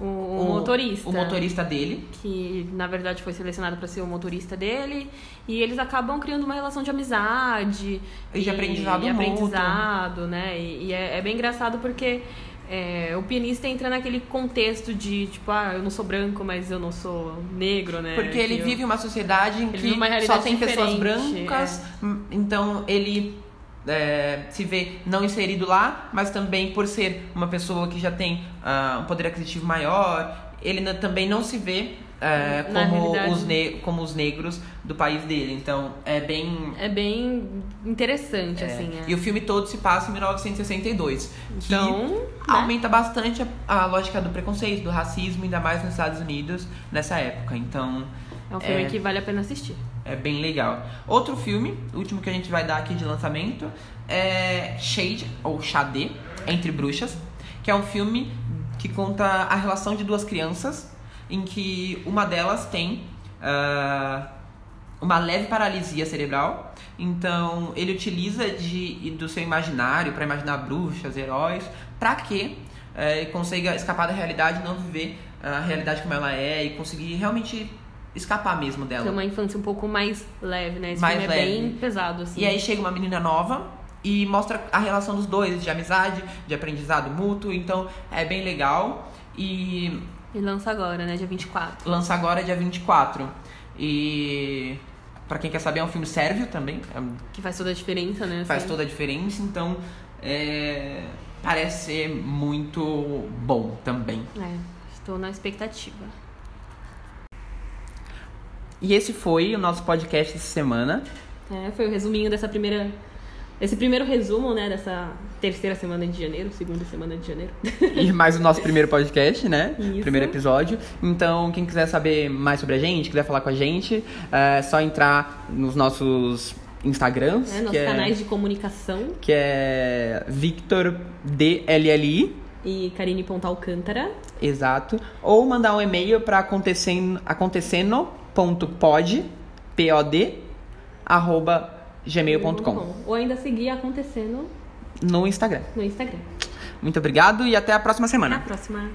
O, o motorista. o motorista dele. que na verdade foi selecionado para ser o motorista dele e eles acabam criando uma relação de amizade E de aprendizado e aprendizado, né? E, e é, é bem engraçado porque é, o pianista entra naquele contexto de tipo, ah, eu não sou branco, mas eu não sou negro, né? Porque ele Que eu- vive uma sociedade em que só tem pessoas brancas, hum, então ele é, se vê não inserido lá, mas também por ser uma pessoa que já tem ah, um poder aquisitivo maior, ele também não se vê é, como, os como os negros do país dele. Então é bem. É bem interessante, é, assim. é. E o filme todo se passa em 1962. Então, que né? aumenta bastante a, a lógica do preconceito, do racismo, ainda mais nos Estados Unidos nessa época. Então. É um filme é- que vale a pena assistir. É bem legal. Outro filme, último que a gente vai dar aqui de lançamento, é Shade, ou Xadê, Entre Bruxas, que é um filme que conta a relação de duas crianças, em que uma delas tem ah, uma leve paralisia cerebral. Então, ele utiliza de, do seu imaginário para imaginar bruxas, heróis, para que eh, consiga escapar da realidade, não viver a realidade como ela é e conseguir realmente escapar mesmo dela. Tem uma infância um pouco mais leve, né? Esse Mais filme é leve. bem pesado, assim. E aí chega uma menina nova e mostra a relação dos dois, de amizade, de aprendizado mútuo. Então é bem legal. E E lança agora, né? Dia 24. lança agora dia 24. E pra quem quer saber, é um filme sérvio também. é- Que faz toda a diferença, né? faz assim. toda a diferença. Então é, parece ser muito bom também. É, estou na expectativa. E esse foi o nosso podcast essa semana. É, foi o resuminho dessa primeira. Esse primeiro resumo, né, dessa terceira semana de janeiro, segunda semana de janeiro. E mais o nosso primeiro podcast, né? Isso. Primeiro episódio. Então, quem quiser saber mais sobre a gente, quiser falar com a gente, é só entrar nos nossos Instagrams, né, nossos é, canais de comunicação que é Victor DLLI, e Karine Pontalcântara. exato, ou mandar um e-mail para acontecendo, acontecendo.pod, pod, arroba gmail.com Ou ainda seguir acontecendo no Instagram. no Instagram. Muito obrigado e até a próxima Até semana. a próxima.